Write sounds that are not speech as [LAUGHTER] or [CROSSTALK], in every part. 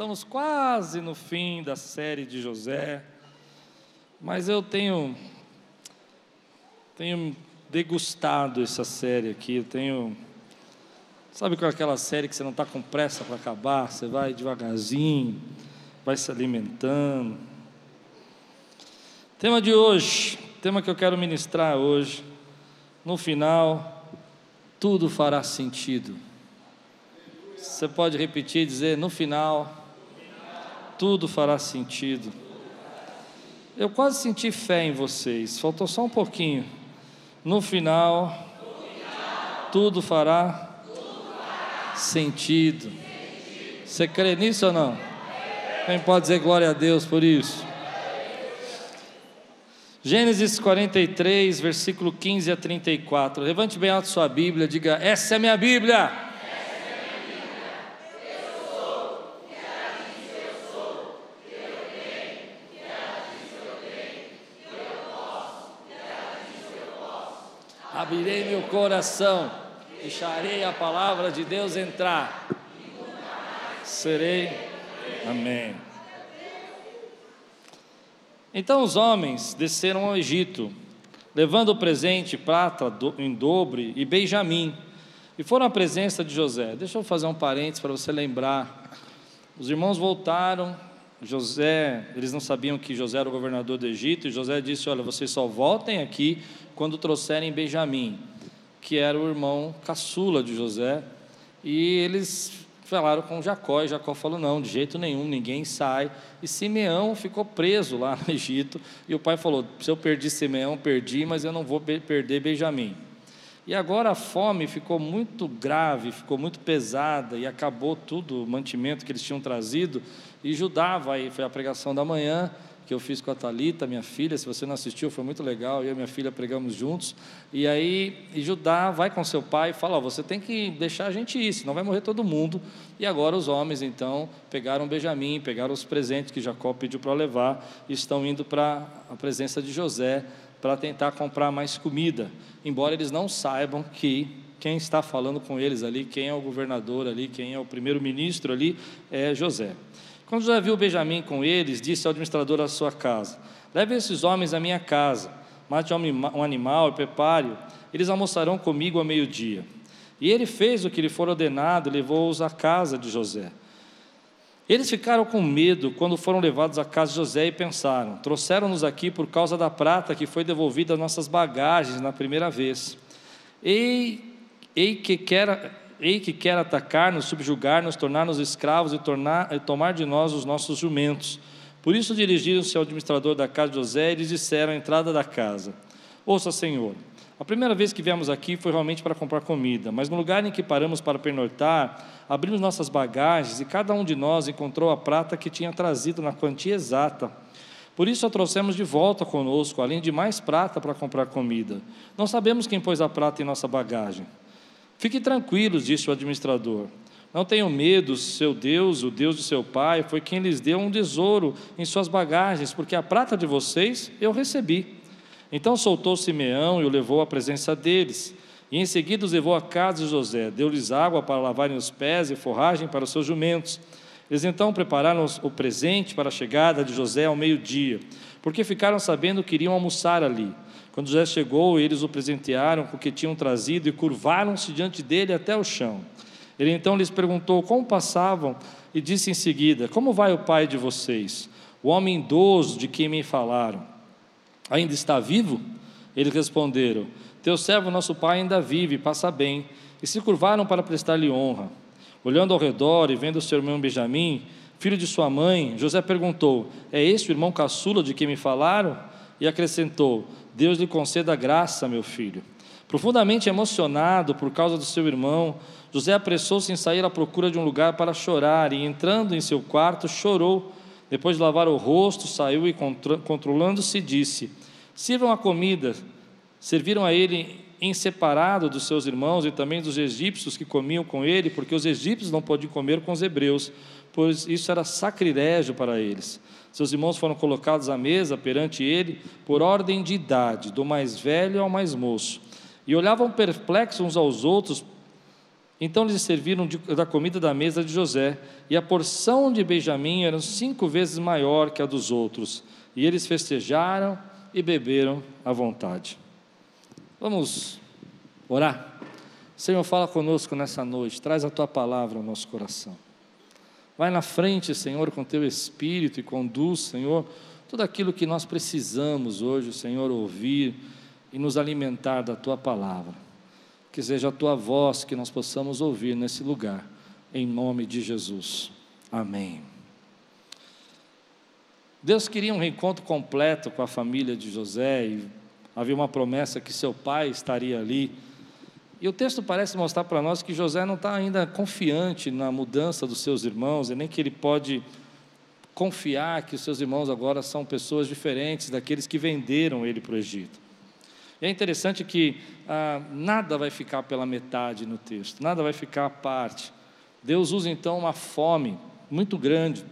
Estamos quase no fim da série de José, mas eu tenho tenho degustado essa série aqui, eu tenho sabe com aquela série que você não está com pressa para acabar, você vai devagarzinho, vai se alimentando. Tema de hoje, tema que eu quero ministrar hoje, no final, tudo fará sentido. Você pode repetir e dizer: no final, tudo fará sentido. Eu quase senti fé em vocês, faltou só um pouquinho. No final, tudo fará sentido. Você crê nisso ou não? Quem pode dizer glória a Deus por isso? Gênesis 43, versículo 15 a 34. Levante bem alto sua Bíblia, diga: Essa é minha Bíblia. Abrirei meu coração, deixarei a palavra de Deus entrar. Serei. Amém. Então os homens desceram ao Egito, levando o presente, prata em dobre e Benjamim, e foram à presença de José. Deixa eu fazer um parênteses para você lembrar. Os irmãos voltaram, José, eles não sabiam que José era o governador do Egito, e José disse: Olha, vocês só voltem aqui quando trouxerem Benjamim, que era o irmão caçula de José, e eles falaram com Jacó, e Jacó falou: Não, de jeito nenhum, ninguém sai. E Simeão ficou preso lá [LAUGHS] no Egito, e o pai falou: Se eu perdi Simeão, perdi, mas eu não vou perder Benjamim. E agora a fome ficou muito grave, ficou muito pesada e acabou tudo, o mantimento que eles tinham trazido. E Judá vai, foi a pregação da manhã que eu fiz com a Talita, minha filha. Se você não assistiu, foi muito legal. Eu e minha filha pregamos juntos. E aí e Judá vai com seu pai e fala: oh, você tem que deixar a gente ir, senão vai morrer todo mundo. E agora os homens então pegaram Benjamim, pegaram os presentes que Jacó pediu para levar e estão indo para a presença de José para tentar comprar mais comida, embora eles não saibam que quem está falando com eles ali, quem é o governador ali, quem é o primeiro-ministro ali, é José. Quando José viu Benjamim com eles, disse ao administrador da sua casa: Leve esses homens à minha casa, mate um animal e prepare-o, eles almoçarão comigo ao meio-dia. E ele fez o que lhe for ordenado e levou-os à casa de José. Eles ficaram com medo quando foram levados à casa de José e pensaram: trouxeram-nos aqui por causa da prata que foi devolvida às nossas bagagens na primeira vez. Ei, ei que quer, ei que quer atacar-nos, subjugar-nos, tornar-nos escravos e, tornar, e tomar de nós os nossos jumentos. Por isso dirigiram-se ao administrador da casa de José e lhes disseram à entrada da casa: Ouça, Senhor, a primeira vez que viemos aqui foi realmente para comprar comida, mas no lugar em que paramos para pernoitar, abrimos nossas bagagens e cada um de nós encontrou a prata que tinha trazido na quantia exata. Por isso a trouxemos de volta conosco, além de mais prata para comprar comida. Não sabemos quem pôs a prata em nossa bagagem. Fiquem tranquilos, disse o administrador. Não tenham medo, seu Deus, o Deus de seu pai, foi quem lhes deu um tesouro em suas bagagens, porque a prata de vocês eu recebi. Então soltou Simeão e o levou à presença deles. E em seguida os levou à casa de José, deu-lhes água para lavarem os pés e forragem para os seus jumentos. Eles então prepararam o presente para a chegada de José ao meio-dia, porque ficaram sabendo que iriam almoçar ali. Quando José chegou, eles o presentearam com o que tinham trazido e curvaram-se diante dele até o chão. Ele então lhes perguntou como passavam e disse em seguida: Como vai o pai de vocês? O homem idoso de quem me falaram ainda está vivo? Eles responderam: Teu servo, nosso pai, ainda vive, passa bem. E se curvaram para prestar-lhe honra. Olhando ao redor e vendo seu irmão Benjamim, filho de sua mãe, José perguntou: É este o irmão caçula de quem me falaram? E acrescentou: Deus lhe conceda graça, meu filho. Profundamente emocionado por causa do seu irmão, José apressou-se em sair à procura de um lugar para chorar e, entrando em seu quarto, chorou. Depois de lavar o rosto, saiu e, controlando-se, disse: Sirvam a comida. Serviram a ele em separado dos seus irmãos e também dos egípcios que comiam com ele, porque os egípcios não podiam comer com os hebreus, pois isso era sacrilégio para eles. Seus irmãos foram colocados à mesa perante ele por ordem de idade, do mais velho ao mais moço, e olhavam perplexos uns aos outros Então eles serviram de, da comida da mesa de José, e a porção de Benjamim era cinco vezes maior que a dos outros, e eles festejaram e beberam à vontade. Vamos orar? Senhor, fala conosco nessa noite, traz a tua palavra ao nosso coração. Vai na frente, Senhor, com teu espírito e conduz, Senhor, tudo aquilo que nós precisamos hoje, Senhor, ouvir e nos alimentar da tua palavra. Que seja a tua voz que nós possamos ouvir nesse lugar, em nome de Jesus. Amém. Deus queria um reencontro completo com a família de José e havia uma promessa que seu pai estaria ali. E o texto parece mostrar para nós que José não está ainda confiante na mudança dos seus irmãos, e nem que ele pode confiar que os seus irmãos agora são pessoas diferentes daqueles que venderam ele para o Egito. E é interessante que ah, nada vai ficar pela metade no texto, nada vai ficar à parte. Deus usa então uma fome muito grande,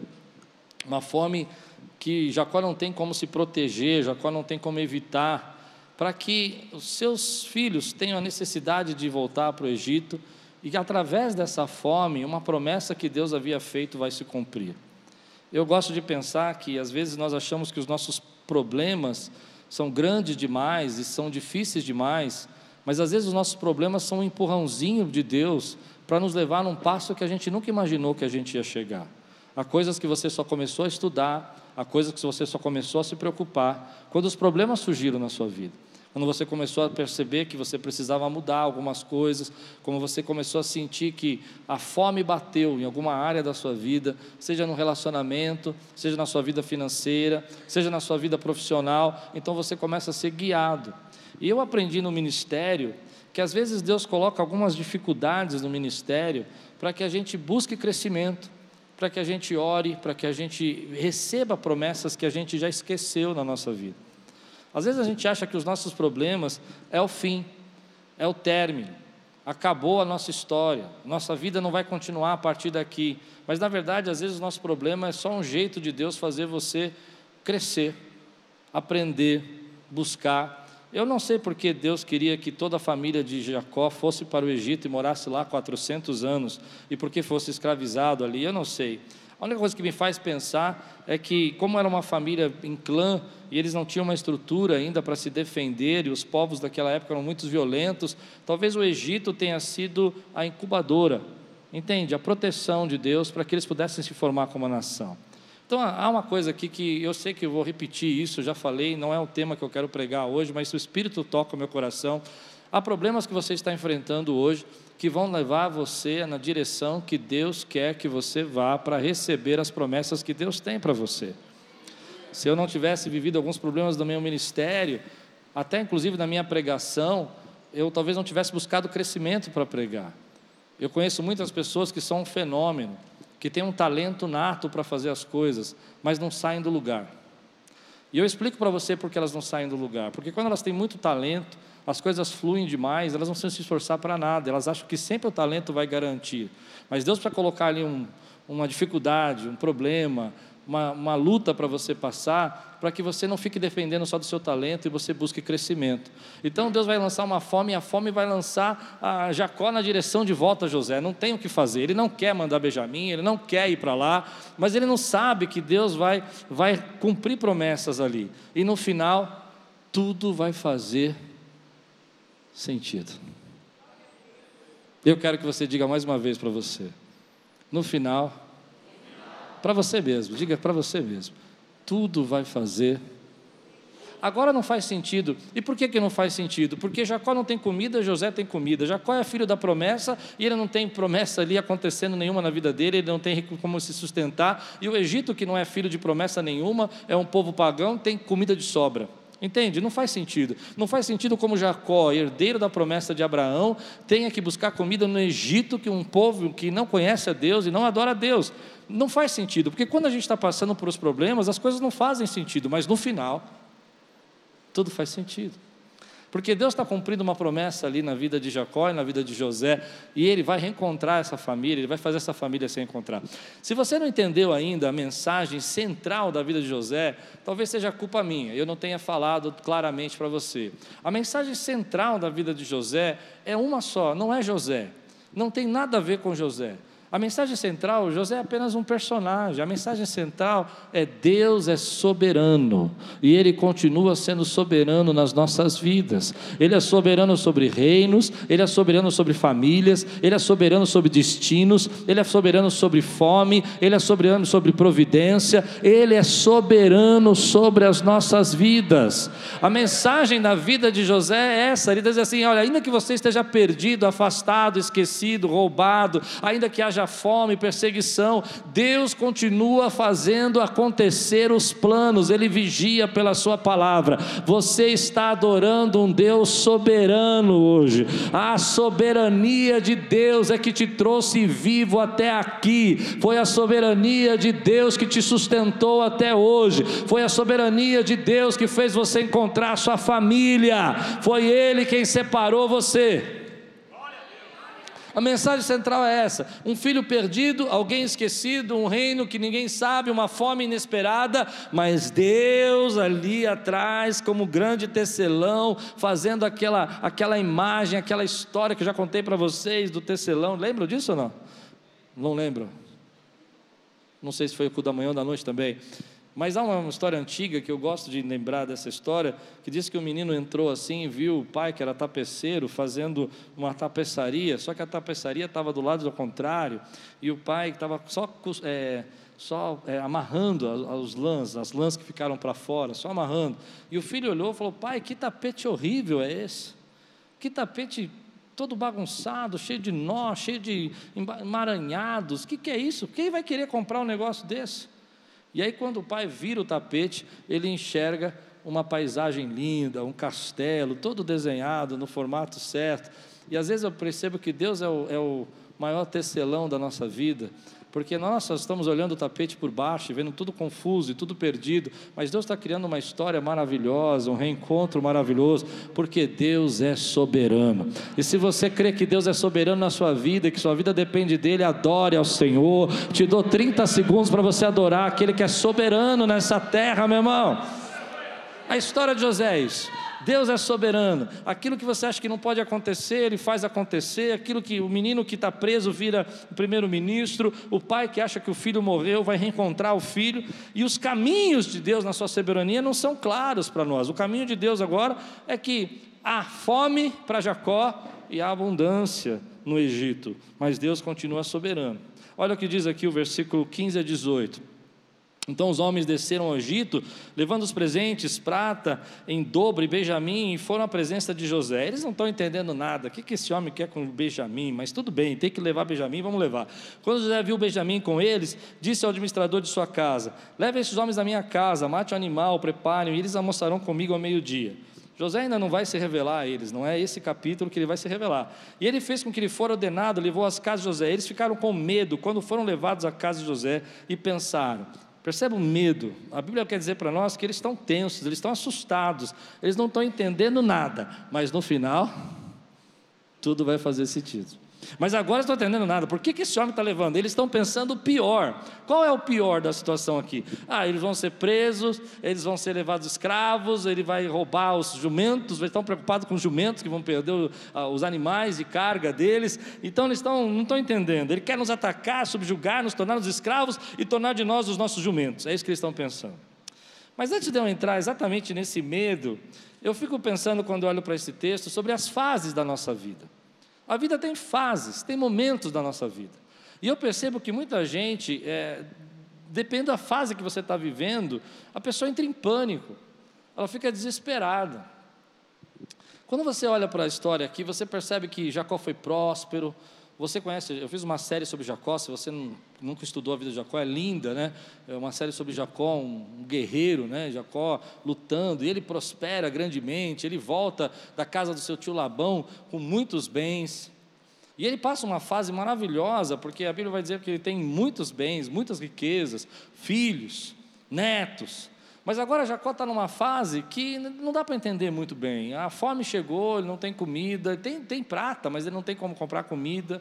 uma fome que Jacó não tem como se proteger, Jacó não tem como evitar, para que os seus filhos tenham a necessidade de voltar para o Egito e que através dessa fome, uma promessa que Deus havia feito vai se cumprir. Eu gosto de pensar que às vezes nós achamos que os nossos problemas são grandes demais e são difíceis demais, mas às vezes os nossos problemas são um empurrãozinho de Deus para nos levar num passo que a gente nunca imaginou que a gente ia chegar. Há coisas que você só começou a estudar, há coisas que você só começou a se preocupar quando os problemas surgiram na sua vida quando você começou a perceber que você precisava mudar algumas coisas, quando você começou a sentir que a fome bateu em alguma área da sua vida, seja no relacionamento, seja na sua vida financeira, seja na sua vida profissional, então você começa a ser guiado. E eu aprendi no ministério que às vezes Deus coloca algumas dificuldades no ministério para que a gente busque crescimento, para que a gente ore, para que a gente receba promessas que a gente já esqueceu na nossa vida. Às vezes a gente acha que os nossos problemas é o fim, é o término, acabou a nossa história, nossa vida não vai continuar a partir daqui. Mas na verdade, às vezes o nosso problema é só um jeito de Deus fazer você crescer, aprender, buscar. Eu não sei porque Deus queria que toda a família de Jacó fosse para o Egito e morasse lá 400 anos e porque fosse escravizado ali, eu não sei. A única coisa que me faz pensar é que, como era uma família em clã e eles não tinham uma estrutura ainda para se defender, e os povos daquela época eram muito violentos, talvez o Egito tenha sido a incubadora, entende? A proteção de Deus para que eles pudessem se formar como nação. Então há uma coisa aqui que eu sei que eu vou repetir isso, já falei, não é o tema que eu quero pregar hoje, mas o Espírito toca o meu coração. Há problemas que você está enfrentando hoje que vão levar você na direção que Deus quer que você vá para receber as promessas que Deus tem para você. Se eu não tivesse vivido alguns problemas do meu ministério, até inclusive na minha pregação, eu talvez não tivesse buscado crescimento para pregar. Eu conheço muitas pessoas que são um fenômeno, que têm um talento nato para fazer as coisas, mas não saem do lugar. E eu explico para você por que elas não saem do lugar. Porque quando elas têm muito talento, as coisas fluem demais, elas não precisam se esforçar para nada, elas acham que sempre o talento vai garantir. Mas Deus para colocar ali um, uma dificuldade, um problema, uma, uma luta para você passar, para que você não fique dependendo só do seu talento e você busque crescimento. Então Deus vai lançar uma fome e a fome vai lançar a Jacó na direção de volta a José. Não tem o que fazer. Ele não quer mandar Benjamim, ele não quer ir para lá, mas ele não sabe que Deus vai, vai cumprir promessas ali. E no final, tudo vai fazer sentido. Eu quero que você diga mais uma vez para você. No final, para você mesmo, diga para você mesmo. Tudo vai fazer. Agora não faz sentido. E por que, que não faz sentido? Porque Jacó não tem comida, José tem comida. Jacó é filho da promessa e ele não tem promessa ali acontecendo nenhuma na vida dele, ele não tem como se sustentar. E o Egito, que não é filho de promessa nenhuma, é um povo pagão, tem comida de sobra. Entende? Não faz sentido. Não faz sentido como Jacó, herdeiro da promessa de Abraão, tenha que buscar comida no Egito, que um povo que não conhece a Deus e não adora a Deus. Não faz sentido, porque quando a gente está passando por os problemas, as coisas não fazem sentido, mas no final, tudo faz sentido. Porque Deus está cumprindo uma promessa ali na vida de Jacó e na vida de José, e ele vai reencontrar essa família, ele vai fazer essa família se encontrar. Se você não entendeu ainda a mensagem central da vida de José, talvez seja culpa minha, eu não tenha falado claramente para você. A mensagem central da vida de José é uma só, não é José. Não tem nada a ver com José. A mensagem central, José é apenas um personagem. A mensagem central é Deus é soberano e Ele continua sendo soberano nas nossas vidas. Ele é soberano sobre reinos, Ele é soberano sobre famílias, Ele é soberano sobre destinos, Ele é soberano sobre fome, Ele é soberano sobre providência, Ele é soberano sobre as nossas vidas. A mensagem da vida de José é essa: Ele diz assim: olha, ainda que você esteja perdido, afastado, esquecido, roubado, ainda que haja haja fome, perseguição, Deus continua fazendo acontecer os planos, Ele vigia pela Sua palavra. Você está adorando um Deus soberano hoje, a soberania de Deus é que te trouxe vivo até aqui, foi a soberania de Deus que te sustentou até hoje, foi a soberania de Deus que fez você encontrar sua família, foi Ele quem separou você. A mensagem central é essa: um filho perdido, alguém esquecido, um reino que ninguém sabe, uma fome inesperada, mas Deus ali atrás, como grande tecelão, fazendo aquela, aquela imagem, aquela história que eu já contei para vocês do tecelão. Lembram disso ou não? Não lembro. Não sei se foi o cu da manhã ou da noite também. Mas há uma história antiga que eu gosto de lembrar dessa história, que diz que o menino entrou assim e viu o pai, que era tapeceiro, fazendo uma tapeçaria, só que a tapeçaria estava do lado do contrário, e o pai estava só, é, só é, amarrando os lãs, as lãs que ficaram para fora, só amarrando. E o filho olhou e falou: Pai, que tapete horrível é esse? Que tapete todo bagunçado, cheio de nó, cheio de emaranhados. O que, que é isso? Quem vai querer comprar um negócio desse? E aí, quando o pai vira o tapete, ele enxerga uma paisagem linda, um castelo, todo desenhado no formato certo. E às vezes eu percebo que Deus é o, é o maior tecelão da nossa vida, porque nós só estamos olhando o tapete por baixo, vendo tudo confuso e tudo perdido, mas Deus está criando uma história maravilhosa, um reencontro maravilhoso, porque Deus é soberano. E se você crê que Deus é soberano na sua vida, que sua vida depende dele, adore ao Senhor. Te dou 30 segundos para você adorar aquele que é soberano nessa terra, meu irmão. A história de José é isso. Deus é soberano. Aquilo que você acha que não pode acontecer, Ele faz acontecer. Aquilo que o menino que está preso vira o primeiro-ministro. O pai que acha que o filho morreu vai reencontrar o filho. E os caminhos de Deus na sua soberania não são claros para nós. O caminho de Deus agora é que há fome para Jacó e há abundância no Egito. Mas Deus continua soberano. Olha o que diz aqui o versículo 15 a 18. Então os homens desceram ao Egito, levando os presentes, prata, em dobro e Benjamim, e foram à presença de José. Eles não estão entendendo nada. O que, esse homem quer com Benjamim? Mas tudo bem, tem que levar Benjamim, vamos levar. Quando José viu Benjamim com eles, disse ao administrador de sua casa: Leve esses homens à minha casa, mate o animal, preparem, e eles almoçarão comigo ao meio-dia. José ainda não vai se revelar a eles, não é esse capítulo que ele vai se revelar. E ele fez com que ele fora ordenado, levou às casas de José. Eles ficaram com medo quando foram levados à casa de José e pensaram: Percebe o medo? A Bíblia quer dizer para nós que eles estão tensos, eles estão assustados, eles não estão entendendo nada, mas no final, tudo vai fazer sentido. Mas agora estou entendendo nada. Por que, que esse homem está levando? Eles estão pensando o pior. Qual é o pior da situação aqui? Ah, eles vão ser presos, eles vão ser levados escravos, ele vai roubar os jumentos, eles estão preocupados com os jumentos que vão perder os animais e carga deles. Então eles estão, não estão entendendo. Ele quer nos atacar, subjugar, nos tornar os escravos e tornar de nós os nossos jumentos. É isso que eles estão pensando. Mas antes de eu entrar exatamente nesse medo, eu fico pensando quando olho para esse texto sobre as fases da nossa vida. A vida tem fases, tem momentos da nossa vida. E eu percebo que muita gente, é, depende da fase que você está vivendo, a pessoa entra em pânico, ela fica desesperada. Quando você olha para a história aqui, você percebe que Jacó foi próspero, você conhece, eu fiz uma série sobre Jacó, se você nunca estudou a vida de Jacó, é linda, né? É uma série sobre Jacó, um, guerreiro, né? Jacó lutando, e ele prospera grandemente, ele volta da casa do seu tio Labão com muitos bens. E ele passa uma fase maravilhosa, porque a Bíblia vai dizer que ele tem muitos bens, muitas riquezas, filhos, netos. Mas agora Jacó está numa fase que não dá para entender muito bem. A fome chegou, ele não tem comida, tem, tem prata, mas ele não tem como comprar comida.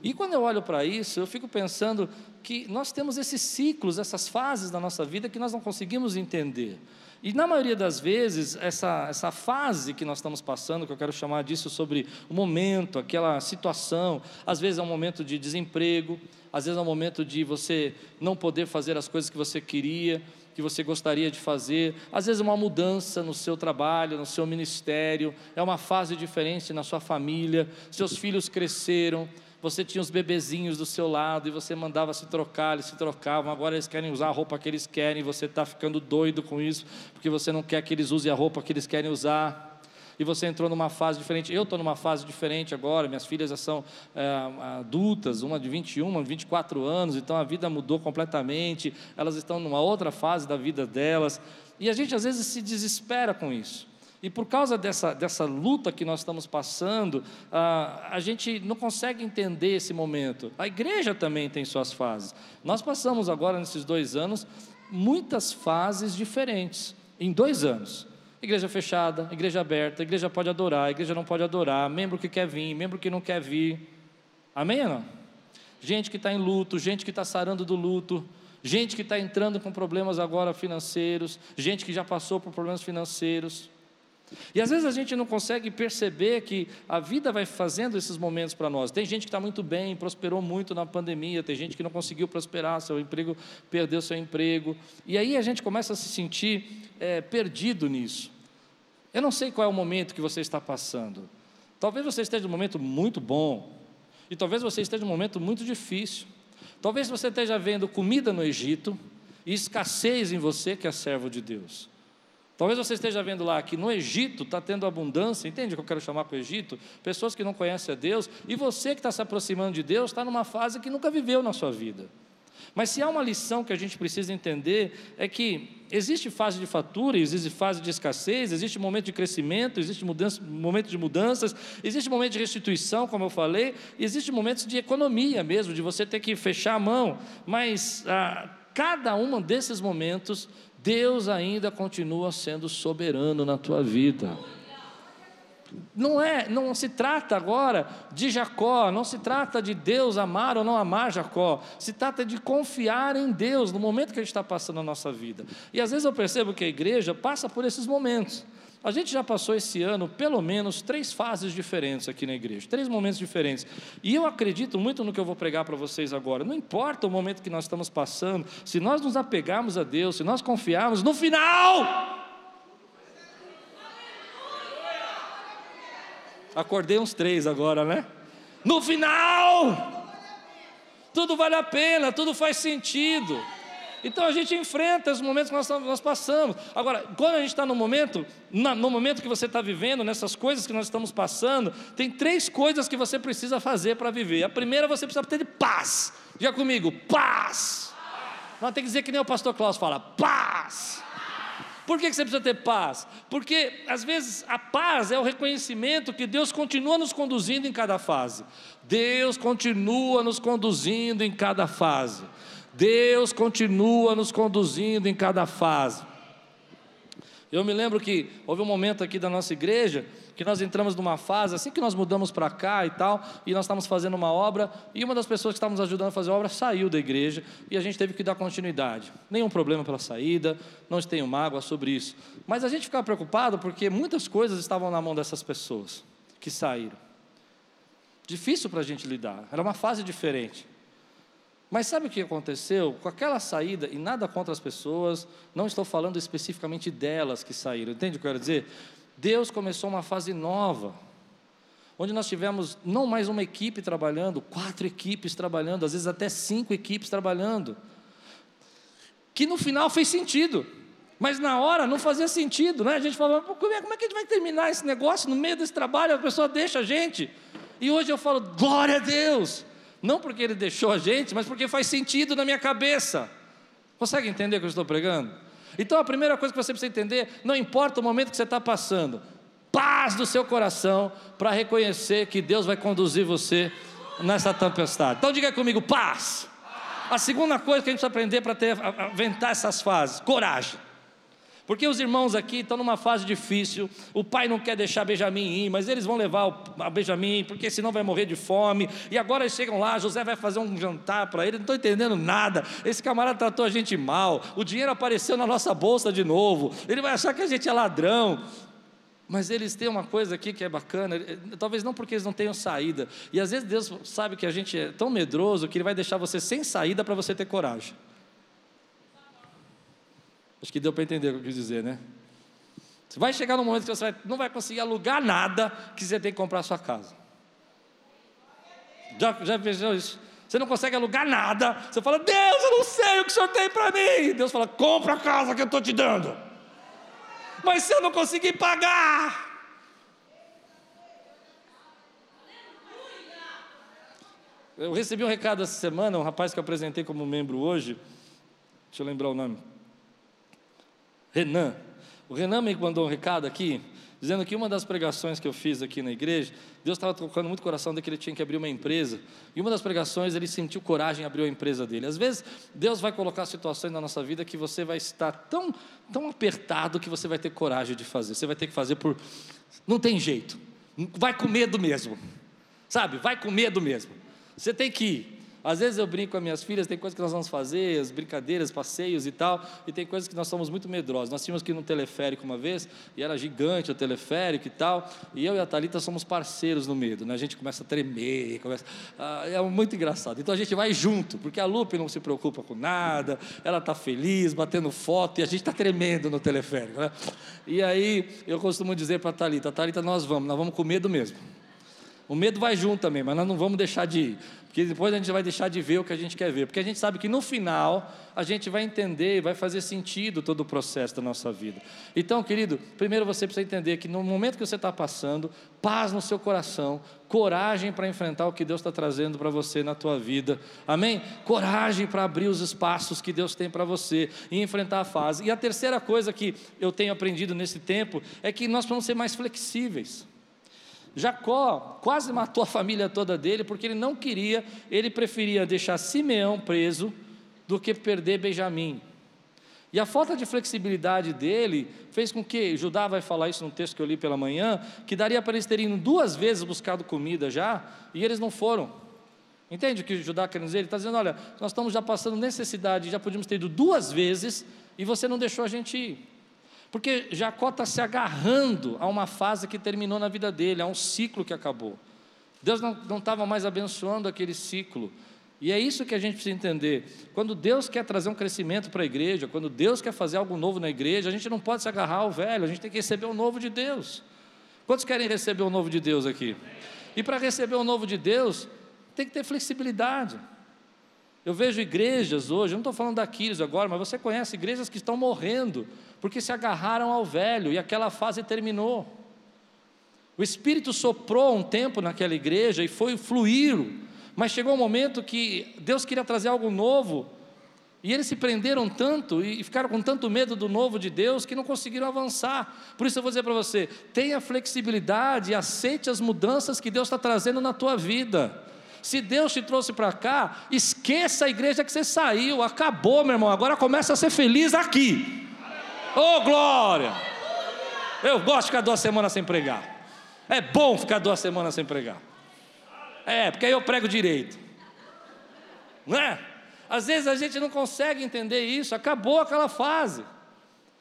E quando eu olho para isso, eu fico pensando que nós temos esses ciclos, essas fases da nossa vida que nós não conseguimos entender. E na maioria das vezes, essa, essa fase que nós estamos passando, que eu quero chamar disso sobre o momento, aquela situação, às vezes é um momento de desemprego, às vezes é um momento de você não poder fazer as coisas que você queria, que você gostaria de fazer, às vezes uma mudança no seu trabalho, no seu ministério, é uma fase diferente na sua família, seus filhos cresceram, você tinha os bebezinhos do seu lado e você mandava se trocar, eles se trocavam, agora eles querem usar a roupa que eles querem, você está ficando doido com isso, porque você não quer que eles usem a roupa que eles querem usar. E você entrou numa fase diferente. Eu estou numa fase diferente agora. Minhas filhas já são é, adultas, uma de 21, 24 anos, então a vida mudou completamente. Elas estão numa outra fase da vida delas. E a gente às vezes se desespera com isso. E por causa dessa, dessa luta que nós estamos passando, a, a gente não consegue entender esse momento. A igreja também tem suas fases. Nós passamos agora, nesses dois anos, muitas fases diferentes, em dois anos. Igreja fechada, igreja aberta, igreja pode adorar, igreja não pode adorar, membro que quer vir, membro que não quer vir. Amém ou não? Gente que está em luto, gente que está sarando do luto, gente que está entrando com problemas agora financeiros, gente que já passou por problemas financeiros. E às vezes a gente não consegue perceber que a vida vai fazendo esses momentos para nós. Tem gente que está muito bem, prosperou muito na pandemia, tem gente que não conseguiu prosperar, seu emprego perdeu seu emprego. E aí a gente começa a se sentir é, perdido nisso. Eu não sei qual é o momento que você está passando. Talvez você esteja num momento muito bom, e talvez você esteja num momento muito difícil. Talvez você esteja vendo comida no Egito e escassez em você que é servo de Deus. Talvez você esteja vendo lá que no Egito está tendo abundância, entende o que eu quero chamar para o Egito? Pessoas que não conhecem a Deus, e você que está se aproximando de Deus está numa fase que nunca viveu na sua vida. Mas se há uma lição que a gente precisa entender, é que existe fase de fatura, existe fase de escassez, existe momento de crescimento, existe mudança, momento de mudanças, existe momento de restituição, como eu falei, existe momentos de economia mesmo, de você ter que fechar a mão, mas ah, cada um desses momentos Deus ainda continua sendo soberano na tua vida. Não é, não se trata agora de Jacó, não se trata de Deus amar ou não amar Jacó, se trata de confiar em Deus no momento que a gente está passando na nossa vida. E às vezes eu percebo que a igreja passa por esses momentos. A gente já passou esse ano pelo menos três fases diferentes aqui na igreja, três momentos diferentes. E eu acredito muito no que eu vou pregar para vocês agora. Não importa o momento que nós estamos passando, se nós nos apegarmos a Deus, se nós confiarmos, no final. Acordei uns três agora, né? No final, tudo vale a pena, tudo faz sentido. Então a gente enfrenta os momentos que nós, nós passamos. Agora, quando a gente está no momento, na, no momento que você está vivendo, nessas coisas que nós estamos passando, tem três coisas que você precisa fazer para viver. A primeira, você precisa ter paz. Diga comigo, paz. Nós tem que dizer que nem o pastor Klaus fala, paz. Por que você precisa ter paz? Porque às vezes a paz é o reconhecimento que Deus continua nos conduzindo em cada fase. Deus continua nos conduzindo em cada fase. Deus continua nos conduzindo em cada fase. Eu me lembro que houve um momento aqui da nossa igreja que nós entramos numa fase, assim que nós mudamos para cá e tal, e nós estávamos fazendo uma obra, e uma das pessoas que estava nos ajudando a fazer a obra saiu da igreja, e a gente teve que dar continuidade. Nenhum problema pela saída, não tenho mágoa sobre isso. Mas a gente ficava preocupado porque muitas coisas estavam na mão dessas pessoas que saíram. Difícil para a gente lidar, era uma fase diferente. Mas sabe o que aconteceu? Com aquela saída, e nada contra as pessoas, não estou falando especificamente delas que saíram, entende o que eu quero dizer? Deus começou uma fase nova, onde nós tivemos não mais uma equipe trabalhando, quatro equipes trabalhando, às vezes até cinco equipes trabalhando, que no final fez sentido, mas na hora não fazia sentido, né? A gente falava, como é, como é que a gente vai terminar esse negócio no meio desse trabalho? A pessoa deixa a gente, e hoje eu falo, glória a Deus, não porque ele deixou a gente, mas porque faz sentido na minha cabeça. Consegue entender o que eu estou pregando? Então a primeira coisa que você precisa entender, não importa o momento que você está passando, paz do seu coração para reconhecer que Deus vai conduzir você nessa tempestade. Então diga comigo, paz. A segunda coisa que a gente precisa aprender para aventar essas fases, coragem. Porque os irmãos aqui estão numa fase difícil, o pai não quer deixar Benjamim ir, mas eles vão levar o Benjamim, porque senão vai morrer de fome. E agora eles chegam lá, José vai fazer um jantar para ele, não estou entendendo nada. Esse camarada tratou a gente mal, o dinheiro apareceu na nossa bolsa de novo, ele vai achar que a gente é ladrão. Mas eles têm uma coisa aqui que é bacana, talvez não porque eles não tenham saída. E às vezes Deus sabe que a gente é tão medroso que Ele vai deixar você sem saída para você ter coragem. Acho que deu para entender o que eu quis dizer, né? Você vai chegar num momento que você vai, não vai conseguir alugar nada que você tem que comprar a sua casa. Já, já pensou isso? Você não consegue alugar nada. Você fala, Deus, eu não sei o que o Senhor tem para mim. Deus fala, compra a casa que eu estou te dando. Mas se eu não conseguir pagar. Eu recebi um recado essa semana, um rapaz que eu apresentei como membro hoje. Deixa eu lembrar o nome. Renan. O Renan me mandou um recado aqui, dizendo que uma das pregações que eu fiz aqui na igreja, Deus estava tocando muito o coração dele que ele tinha que abrir uma empresa. E uma das pregações ele sentiu coragem em abrir a empresa dele. Às vezes, Deus vai colocar situações na nossa vida que você vai estar tão, tão apertado que você vai ter coragem de fazer. Você vai ter que fazer por. Não tem jeito. Vai com medo mesmo. Sabe? Vai com medo mesmo. Você tem que ir. Às vezes eu brinco com as minhas filhas, tem coisas que nós vamos fazer, as brincadeiras, passeios e tal, e tem coisas que nós somos muito medrosos. Nós tínhamos que ir num teleférico uma vez, e era gigante o teleférico e tal, e eu e a Thalita somos parceiros no medo, né? A gente começa a tremer, começa, ah, é muito engraçado. Então a gente vai junto, porque a Lupe não se preocupa com nada, ela está feliz, batendo foto, e a gente está tremendo no teleférico, né? E aí eu costumo dizer para a Thalita, Thalita, nós vamos, nós vamos com medo mesmo. O medo vai junto também, mas nós não vamos deixar de ir. Porque depois a gente vai deixar de ver o que a gente quer ver. Porque a gente sabe que no final a gente vai entender vai fazer sentido todo o processo da nossa vida. Então, querido, primeiro você precisa entender que no momento que você está passando, paz no seu coração, coragem para enfrentar o que Deus está trazendo para você na tua vida. Amém? Coragem para abrir os espaços que Deus tem para você e enfrentar a fase. E a terceira coisa que eu tenho aprendido nesse tempo é que nós vamos ser mais flexíveis. Jacó quase matou a família toda dele porque ele não queria, ele preferia deixar Simeão preso do que perder Benjamim. E a falta de flexibilidade dele fez com que, Judá vai falar isso no texto que eu li pela manhã, que daria para eles terem duas vezes buscado comida já, e eles não foram. Entende o que Judá quer dizer? Ele está dizendo: olha, nós estamos já passando necessidade, já podíamos ter ido duas vezes, e você não deixou a gente ir. Porque Jacó está se agarrando a uma fase que terminou na vida dele, a um ciclo que acabou. Deus não estava mais abençoando aquele ciclo. E é isso que a gente precisa entender. Quando Deus quer trazer um crescimento para a igreja, quando Deus quer fazer algo novo na igreja, a gente não pode se agarrar ao velho, a gente tem que receber o novo de Deus. Quantos querem receber o novo de Deus aqui? E para receber o novo de Deus, tem que ter flexibilidade. Eu vejo igrejas hoje, eu não estou falando da agora, mas você conhece igrejas que estão morrendo, porque se agarraram ao velho e aquela fase terminou. O Espírito soprou um tempo naquela igreja e foi fluir, mas chegou um momento que Deus queria trazer algo novo, e eles se prenderam tanto e ficaram com tanto medo do novo de Deus que não conseguiram avançar. Por isso eu vou dizer para você: tenha flexibilidade e aceite as mudanças que Deus está trazendo na tua vida. Se Deus te trouxe para cá, esqueça a igreja que você saiu, acabou, meu irmão. Agora começa a ser feliz aqui. Ô oh, glória! Eu gosto de ficar duas semanas sem pregar. É bom ficar duas semanas sem pregar. É, porque aí eu prego direito. Não é? Às vezes a gente não consegue entender isso. Acabou aquela fase.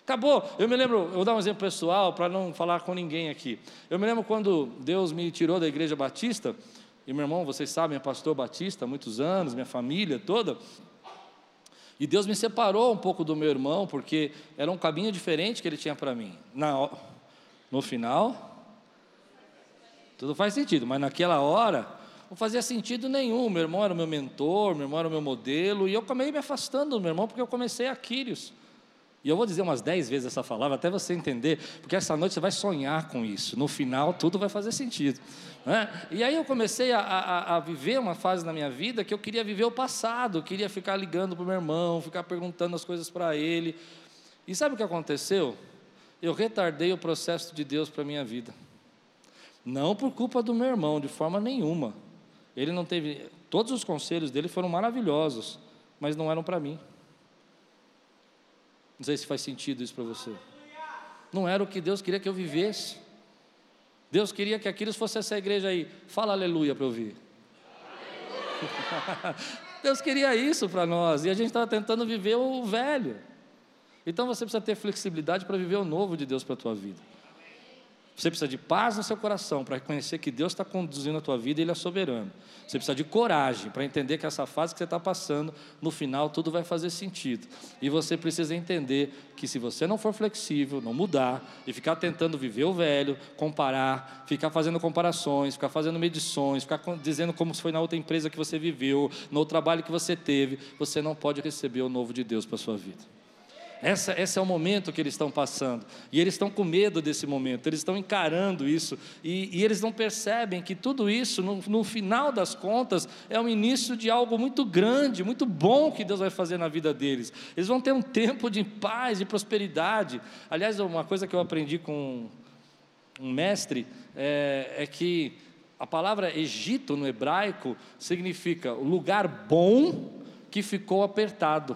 Acabou. Eu me lembro, eu vou dar um exemplo pessoal para não falar com ninguém aqui. Eu me lembro quando Deus me tirou da igreja batista. E meu irmão, vocês sabem, é pastor batista há muitos anos, minha família toda. E Deus me separou um pouco do meu irmão, porque era um caminho diferente que ele tinha para mim. Na, no final, tudo faz sentido, mas naquela hora não fazia sentido nenhum. Meu irmão era o meu mentor, meu irmão era o meu modelo, e eu acabei me afastando do meu irmão porque eu comecei a Quírios. E eu vou dizer umas dez vezes essa palavra até você entender, porque essa noite você vai sonhar com isso. No final, tudo vai fazer sentido. Né? E aí eu comecei a, a, a, viver uma fase na minha vida que eu queria viver o passado, eu queria ficar ligando para o meu irmão, ficar perguntando as coisas para ele. E sabe o que aconteceu? Eu retardei o processo de Deus para a minha vida. Não por culpa do meu irmão, de forma nenhuma. Ele não teve. Todos os conselhos dele foram maravilhosos, mas não eram para mim. Não sei se faz sentido isso para você. Não era o que Deus queria que eu vivesse. Deus queria que aquilo fosse essa igreja aí. Fala aleluia para eu ouvir. [LAUGHS] Deus queria isso para nós e a gente estava tentando viver o velho. Então você precisa ter flexibilidade para viver o novo de Deus para a tua vida. Você precisa de paz no seu coração para reconhecer que Deus está conduzindo a tua vida e Ele é soberano. Você precisa de coragem para entender que essa fase que você está passando, no final tudo vai fazer sentido. E você precisa entender que se você não for flexível, não mudar e ficar tentando viver o velho, comparar, ficar fazendo comparações, ficar fazendo medições, ficar dizendo como foi na outra empresa que você viveu, no trabalho que você teve, você não pode receber o novo de Deus para sua vida. Essa, esse é o momento que eles estão passando. E eles estão com medo desse momento, eles estão encarando isso. E, e eles não percebem que tudo isso, no, no, final das contas, é o início de algo muito grande, muito bom que Deus vai fazer na vida deles. Eles vão ter um tempo de paz, de prosperidade. Aliás, uma coisa que eu aprendi com um mestre é, é que a palavra Egito no hebraico significa lugar bom que ficou apertado.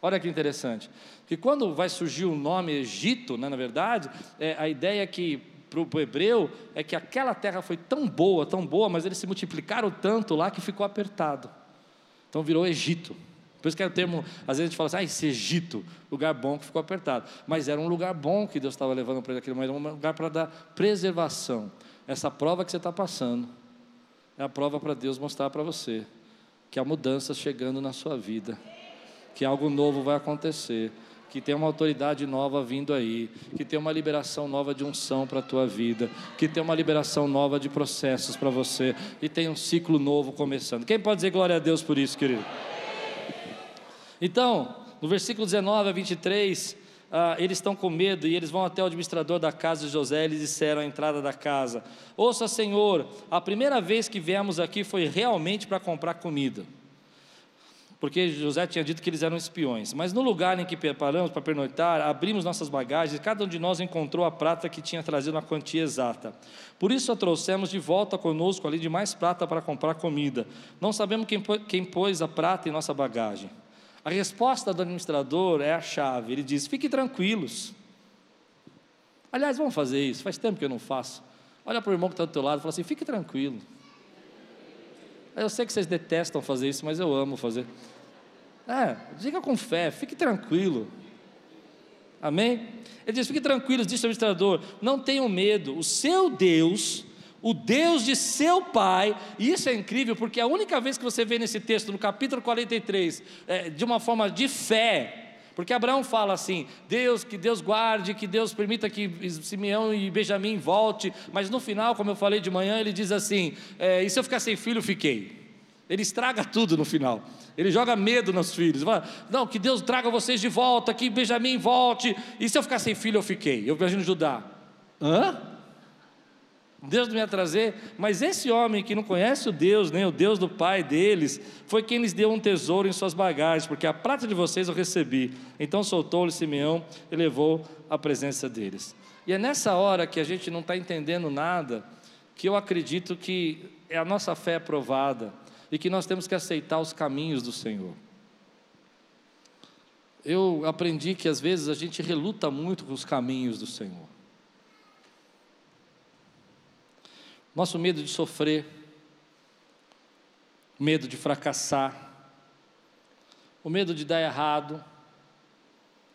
Olha que interessante. Que quando vai surgir o nome Egito, né, na verdade, é, a ideia é que para o hebreu é que aquela terra foi tão boa, tão boa, mas eles se multiplicaram tanto lá que ficou apertado. Então virou Egito. Por isso que é o termo, às vezes a gente fala assim, ah, esse Egito, lugar bom que ficou apertado. Mas era um lugar bom que Deus estava levando para aquele, mas um lugar para dar preservação. Essa prova que você está passando é a prova para Deus mostrar para você que há mudanças chegando na sua vida que algo novo vai acontecer, que tem uma autoridade nova vindo aí, que tem uma liberação nova de unção para a tua vida, que tem uma liberação nova de processos para você, e tem um ciclo novo começando. Quem pode dizer glória a Deus por isso, querido? Então, no versículo 19 a 23, ah, eles estão com medo e eles vão até o administrador da casa de José e disseram à entrada da casa: Ouça, Senhor, a primeira vez que viemos aqui foi realmente para comprar comida porque José tinha dito que eles eram espiões. Mas no lugar em que preparamos para pernoitar, abrimos nossas bagagens e cada um de nós encontrou a prata que tinha trazido na quantia exata. Por isso a trouxemos de volta conosco ali de mais prata para comprar comida. Não sabemos quem, quem pôs a prata em nossa bagagem. A resposta do administrador é a chave. Ele diz: fiquem tranquilos. Aliás, vamos fazer isso. Faz tempo que eu não faço. Olha para o irmão que está do teu lado e fala assim: fique tranquilo. Eu sei que vocês detestam fazer isso, mas eu amo fazer. É, diga com fé, fique tranquilo. Amém? Ele diz: fique tranquilo, disse o administrador, não tenham medo, o seu Deus, o Deus de seu pai, e isso é incrível, porque a única vez que você vê nesse texto, no capítulo 43, é, de uma forma de fé, porque Abraão fala assim: Deus, que Deus guarde, que Deus permita que Simeão e Benjamim volte, mas no final, como eu falei de manhã, ele diz assim: é, e se eu ficar sem filho, fiquei. Ele estraga tudo no final. Ele joga medo nos filhos. Fala, não, que Deus traga vocês de volta, que Benjamim volte. E se eu ficar sem filho, eu fiquei. Eu imagino Judá. Hã? Deus ia trazer, mas esse homem que não conhece o Deus, nem o Deus do pai deles, foi quem lhes deu um tesouro em suas bagagens, porque a prata de vocês eu recebi. Então soltou-lhe Simeão e levou à presença deles. E é nessa hora que a gente não está entendendo nada, que eu acredito que é a nossa fé é provada e que nós temos que aceitar os caminhos do Senhor. Eu aprendi que às vezes a gente reluta muito com os caminhos do Senhor. Nosso medo de sofrer, medo de fracassar, o medo de dar errado,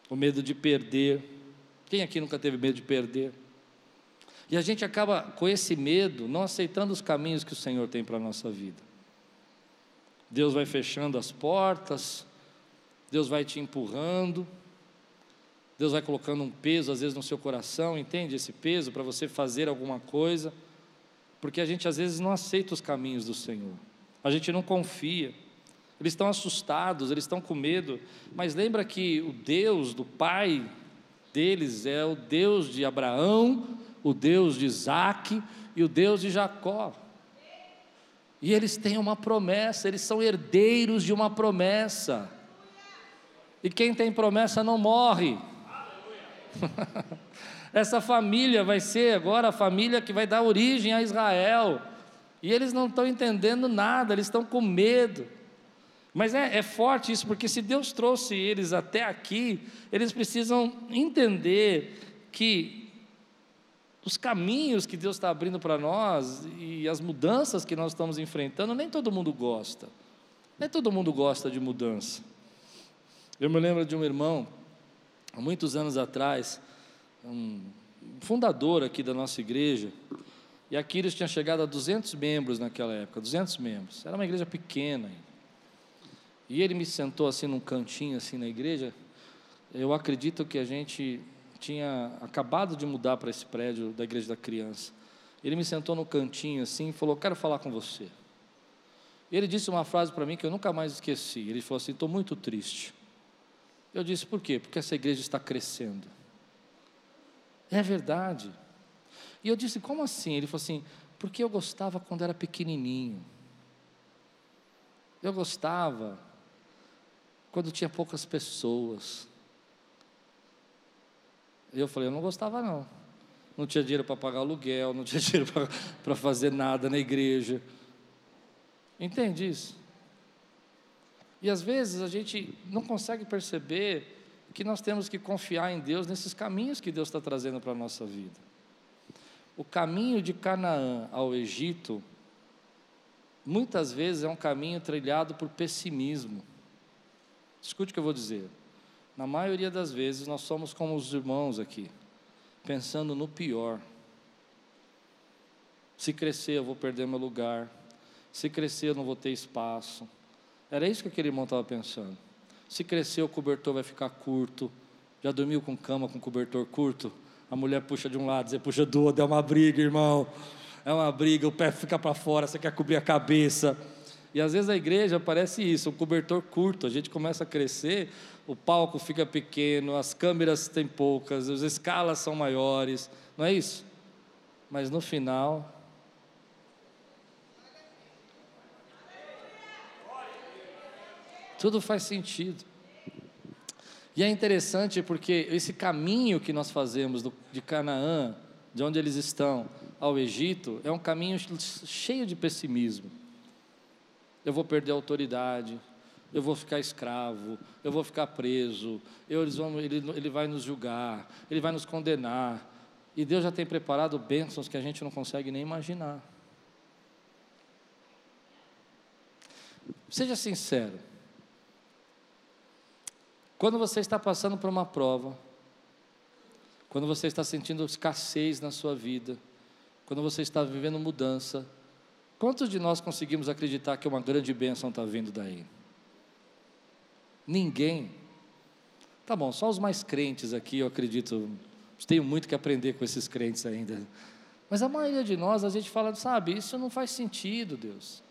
o medo de perder. Quem aqui nunca teve medo de perder? E a gente acaba com esse medo, não aceitando os caminhos que o Senhor tem para a nossa vida. Deus vai fechando as portas, Deus vai te empurrando, Deus vai colocando um peso às vezes no seu coração, entende esse peso para você fazer alguma coisa porque a gente às vezes não aceita os caminhos do Senhor, a gente não confia. Eles estão assustados, eles estão com medo, mas lembra que o Deus do pai deles é o Deus de Abraão, o Deus de Isaac e o Deus de Jacó. E eles têm uma promessa, eles são herdeiros de uma promessa. E quem tem promessa não morre. [LAUGHS] Essa família vai ser agora a família que vai dar origem a Israel. E eles não estão entendendo nada, eles estão com medo. Mas é, é, forte isso, porque se Deus trouxe eles até aqui, eles precisam entender que os caminhos que Deus está abrindo para nós e as mudanças que nós estamos enfrentando, nem todo mundo gosta. Nem todo mundo gosta de mudança. Eu me lembro de um irmão, há muitos anos atrás, um fundador aqui da nossa igreja, e aqui eles tinham chegado a 200 membros naquela época, 200 membros. Era uma igreja pequena. E ele me sentou assim num cantinho assim na igreja. Eu acredito que a gente tinha acabado de mudar para esse prédio da igreja da criança. Ele me sentou no cantinho assim e falou: "Quero falar com você". Ele disse uma frase para mim que eu nunca mais esqueci. Ele falou assim: "Estou muito triste". Eu disse: "Por quê? Porque essa igreja está crescendo". É verdade. E eu disse: "Como assim?". Ele falou assim: "Porque eu gostava quando era pequenininho. Eu gostava quando tinha poucas pessoas. E eu falei, eu não gostava não. Não tinha dinheiro para pagar aluguel, não tinha [LAUGHS] dinheiro para fazer nada na igreja. Entende isso? E às vezes a gente não consegue perceber que nós temos que confiar em Deus nesses caminhos que Deus está trazendo para a nossa vida. O caminho de Canaã ao Egito, muitas vezes é um caminho trilhado por pessimismo. Escute o que eu vou dizer. Na maioria das vezes, nós somos como os irmãos aqui, pensando no pior. Se crescer, eu vou perder meu lugar. Se crescer, eu não vou ter espaço. Era isso que aquele irmão estava pensando. Se crescer, o cobertor vai ficar curto. Já dormiu com cama com cobertor curto? A mulher puxa de um lado, você puxa do outro, é uma briga, irmão. É uma briga, o pé fica para fora, você quer cobrir a cabeça. E às vezes a igreja parece isso, um cobertor curto. A gente começa a crescer, o palco fica pequeno, as câmeras têm poucas, as escalas são maiores, não é isso? Mas no final. Tudo faz sentido. E é interessante porque esse caminho que nós fazemos de Canaã, de onde eles estão, ao Egito, é um caminho cheio de pessimismo eu vou perder a autoridade, eu vou ficar escravo, eu vou ficar preso, eu, eles vão, ele, ele vai nos julgar, ele vai nos condenar. E Deus já tem preparado bênçãos que a gente não consegue nem imaginar. Seja sincero. Quando você está passando por uma prova, quando você está sentindo escassez na sua vida, quando você está vivendo mudança, Quantos de nós conseguimos acreditar que uma grande bênção está vindo daí? Ninguém. Tá bom, só os mais crentes aqui, eu acredito. Tenho muito que aprender com esses crentes ainda. Mas a maioria de nós, a gente fala, sabe, isso não faz sentido, Deus.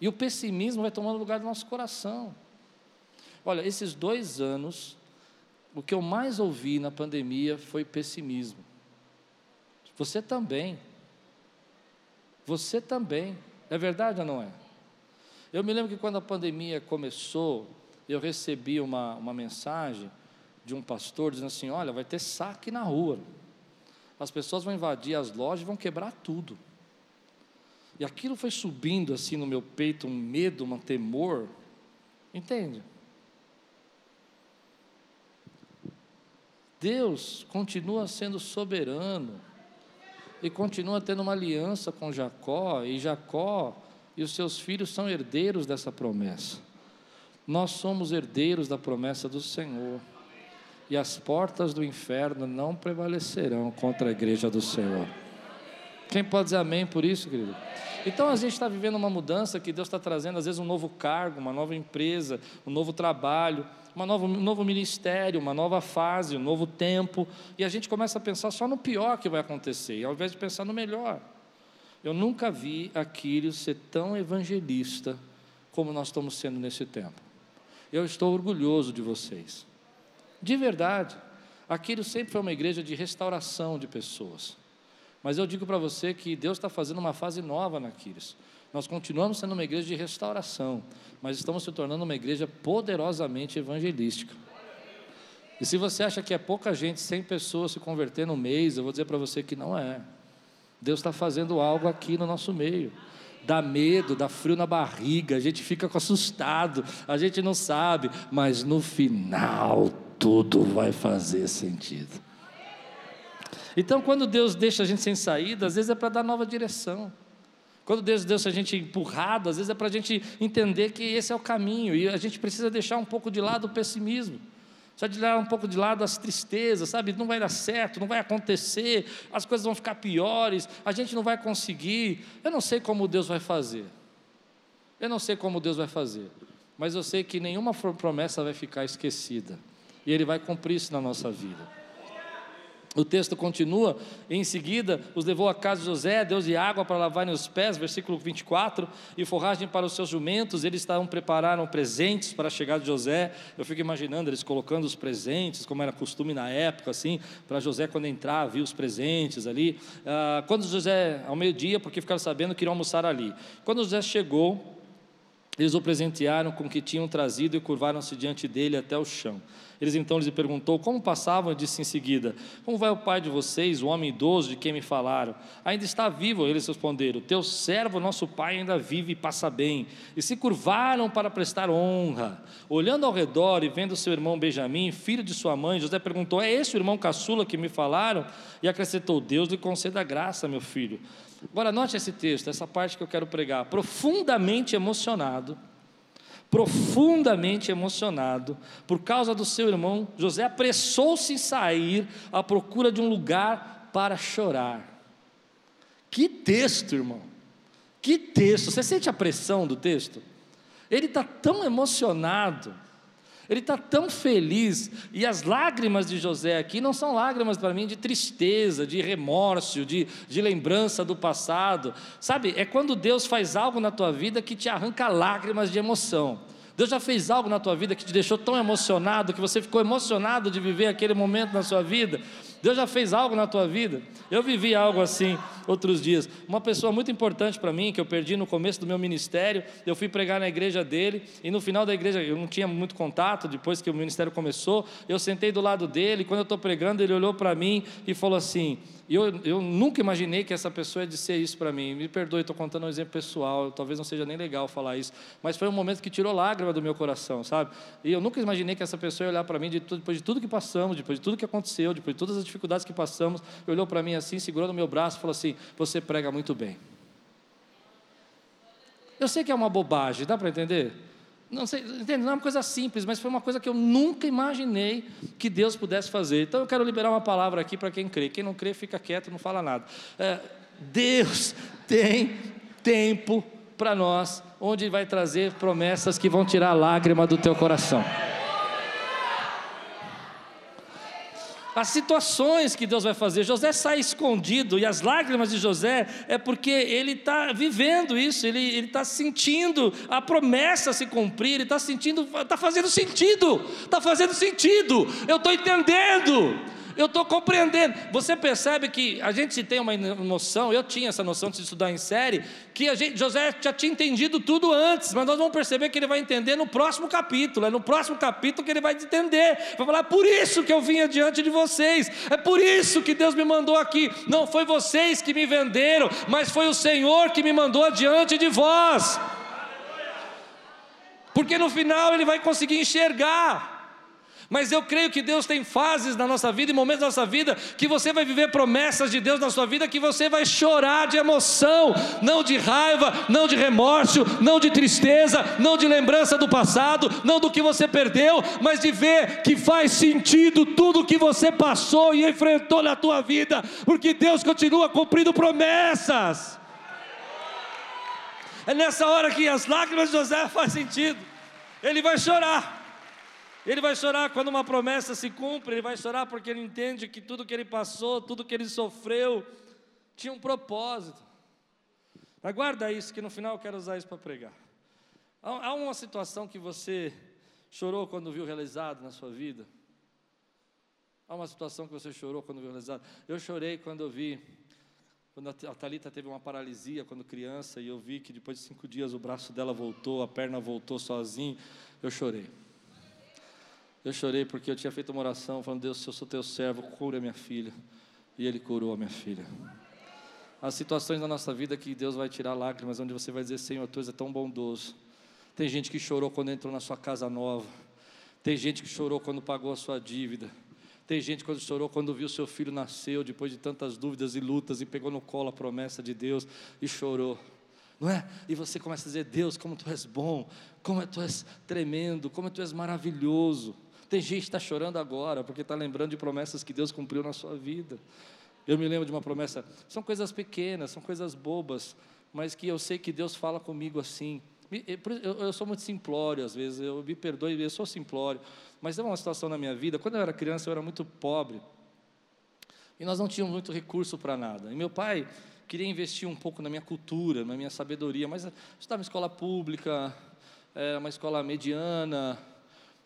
E o pessimismo vai tomando lugar do nosso coração. Olha, esses dois anos, o que eu mais ouvi na pandemia foi pessimismo. Você também. Você também. É verdade ou não é? Eu me lembro que quando a pandemia começou, eu recebi uma, uma mensagem de um pastor dizendo assim: Olha, vai ter saque na rua. As pessoas vão invadir as lojas e vão quebrar tudo. E aquilo foi subindo assim no meu peito, um medo, um temor. Entende? Deus continua sendo soberano e continua tendo uma aliança com Jacó, e Jacó e os seus filhos são herdeiros dessa promessa. Nós somos herdeiros da promessa do Senhor. E as portas do inferno não prevalecerão contra a igreja do Senhor. Quem pode dizer amém por isso, querido? Então a gente está vivendo uma mudança que Deus está trazendo, às vezes, um novo cargo, uma nova empresa, um novo trabalho uma nova, um novo ministério, uma nova fase, um novo tempo, e a gente começa a pensar só no pior que vai acontecer, ao invés de pensar no melhor. Eu nunca vi Aquiles ser tão evangelista como nós estamos sendo nesse tempo. Eu estou orgulhoso de vocês. De verdade. Aquiles sempre foi uma igreja de restauração de pessoas. Mas eu digo para você que Deus está fazendo uma fase nova na Aquiles. Nós continuamos sendo uma igreja de restauração, mas estamos se tornando uma igreja poderosamente evangelística. E se você acha que é pouca gente, 100 pessoas se converter no mês, eu vou dizer para você que não é. Deus está fazendo algo aqui no nosso meio. Dá medo, dá frio na barriga, a gente fica assustado, a gente não sabe, mas no final tudo vai fazer sentido. Então, quando Deus deixa a gente sem saída, às vezes é para dar nova direção. Quando Deus deixa a gente empurrado, às vezes é para a gente entender que esse é o caminho e a gente precisa deixar um pouco de lado o pessimismo. Só de dar um pouco de lado as tristezas, sabe? Não vai dar certo, não vai acontecer, as coisas vão ficar piores, a gente não vai conseguir. Eu não sei como Deus vai fazer. Eu não sei como Deus vai fazer, mas eu sei que nenhuma promessa vai ficar esquecida. E Ele vai cumprir isso na nossa vida. O texto continua, em seguida, os levou à casa de José, Deus e água para lavarem os pés, versículo 24, e forragem para os seus jumentos, eles estavam prepararam presentes para a chegada de José, eu fico imaginando eles colocando os presentes, como era costume na época, assim, para José quando entrar, vir os presentes ali, ah, quando José, ao meio-dia, porque ficaram sabendo que iriam almoçar ali, quando José chegou, eles o presentearam com o que tinham trazido e curvaram-se diante dele até o chão. Eles então lhe perguntou como passavam e disse em seguida: Como vai o pai de vocês, o homem idoso de quem me falaram? Ainda está vivo, eles responderam: Teu servo, nosso pai, ainda vive e passa bem. E se curvaram para prestar honra. Olhando ao redor e vendo seu irmão Benjamim, filho de sua mãe, José perguntou: É esse o irmão caçula que me falaram? E acrescentou: Deus lhe conceda graça, meu filho. Agora, note esse texto, essa parte que eu quero pregar. Profundamente emocionado profundamente emocionado por causa do seu irmão, José apressou-se em sair à procura de um lugar para chorar. Que texto, irmão! Que texto! Você sente a pressão do texto? Ele está tão emocionado ele está tão feliz, e as lágrimas de José aqui não são lágrimas para mim de tristeza, de remorso, de, de lembrança do passado. Sabe, é quando Deus faz algo na tua vida que te arranca lágrimas de emoção. Deus já fez algo na tua vida que te deixou tão emocionado, que você ficou emocionado de viver aquele momento na sua vida. Deus já fez algo na tua vida. Eu vivi algo assim outros dias. Uma pessoa muito importante para mim, que eu perdi no começo do meu ministério, eu fui pregar na igreja dele, e no final da igreja, eu não tinha muito contato, depois que o ministério começou, eu sentei do lado dele, quando eu estou pregando, ele olhou para mim e falou assim: e eu, eu nunca imaginei que essa pessoa ia dizer isso para mim. Me perdoe, estou contando um exemplo pessoal, talvez não seja nem legal falar isso, mas foi um momento que tirou lágrima do meu coração, sabe? E eu nunca imaginei que essa pessoa ia olhar para mim de tudo, depois de tudo que passamos, depois de tudo que aconteceu, depois de todas as dificuldades que passamos, olhou para mim assim, segurou no meu braço e falou assim: Você prega muito bem. Eu sei que é uma bobagem, dá para entender? Não, sei, entende? não é uma coisa simples, mas foi uma coisa que eu nunca imaginei que Deus pudesse fazer. Então eu quero liberar uma palavra aqui para quem crê. Quem não crê, fica quieto, não fala nada. É, Deus [LAUGHS] tem tempo para nós, onde vai trazer promessas que vão tirar a lágrima do teu coração. As situações que Deus vai fazer. José sai escondido e as lágrimas de José é porque ele está vivendo isso, ele está sentindo a promessa se cumprir, ele está sentindo, está fazendo sentido, está fazendo sentido, eu estou entendendo eu estou compreendendo. Você percebe que a gente tem uma noção, eu tinha essa noção de estudar em série, que a gente, José já tinha entendido tudo antes, mas nós vamos perceber que ele vai entender no próximo capítulo. É no próximo capítulo que ele vai entender. Vai falar, é por isso que eu vim diante de vocês, é por isso que Deus me mandou aqui. Não foi vocês que me venderam, mas foi o Senhor que me mandou adiante de vós. Porque no final ele vai conseguir enxergar. Mas eu creio que Deus tem fases na nossa vida e momentos da nossa vida que você vai viver promessas de Deus na sua vida que você vai chorar de emoção, não de raiva, não de remorso, não de tristeza, não de lembrança do passado, não do que você perdeu, mas de ver que faz sentido tudo que você passou e enfrentou na tua vida, porque Deus continua cumprindo promessas. É nessa hora que as lágrimas de José fazem sentido. Ele vai chorar. Ele vai chorar quando uma promessa se cumpre, ele vai chorar porque ele entende que tudo que ele passou, tudo que ele sofreu, tinha um propósito. Aguarda isso, que no final eu quero usar isso para pregar. Há uma situação que você chorou quando viu realizado na sua vida? Há uma situação que você chorou quando viu realizado? Eu chorei quando eu vi, quando a Thalita teve uma paralisia quando criança, e eu vi que depois de cinco dias o braço dela voltou, a perna voltou sozinho, eu chorei. Eu chorei porque eu tinha feito uma oração falando: Deus, se eu sou teu servo, cura minha filha. E ele curou a minha filha. As situações da nossa vida que Deus vai tirar lágrimas, onde você vai dizer: Senhor, tu és tão bondoso. Tem gente que chorou quando entrou na sua casa nova. Tem gente que chorou quando pagou a sua dívida. Tem gente quando chorou quando viu seu filho nasceu, depois de tantas dúvidas e lutas, e pegou no colo a promessa de Deus e chorou. Não é? E você começa a dizer: Deus, como tu és bom, como tu és tremendo, como tu és maravilhoso. Tem gente que está chorando agora porque está lembrando de promessas que Deus cumpriu na sua vida. Eu me lembro de uma promessa, são coisas pequenas, são coisas bobas, mas que eu sei que Deus fala comigo assim. Eu, sou muito simplório às vezes, eu me perdoe, eu sou simplório, mas teve uma situação na minha vida, quando eu era criança eu era muito pobre, e nós não tínhamos muito recurso para nada, e meu pai queria investir um pouco na minha cultura, na minha sabedoria, mas eu estava em escola pública, era uma escola mediana,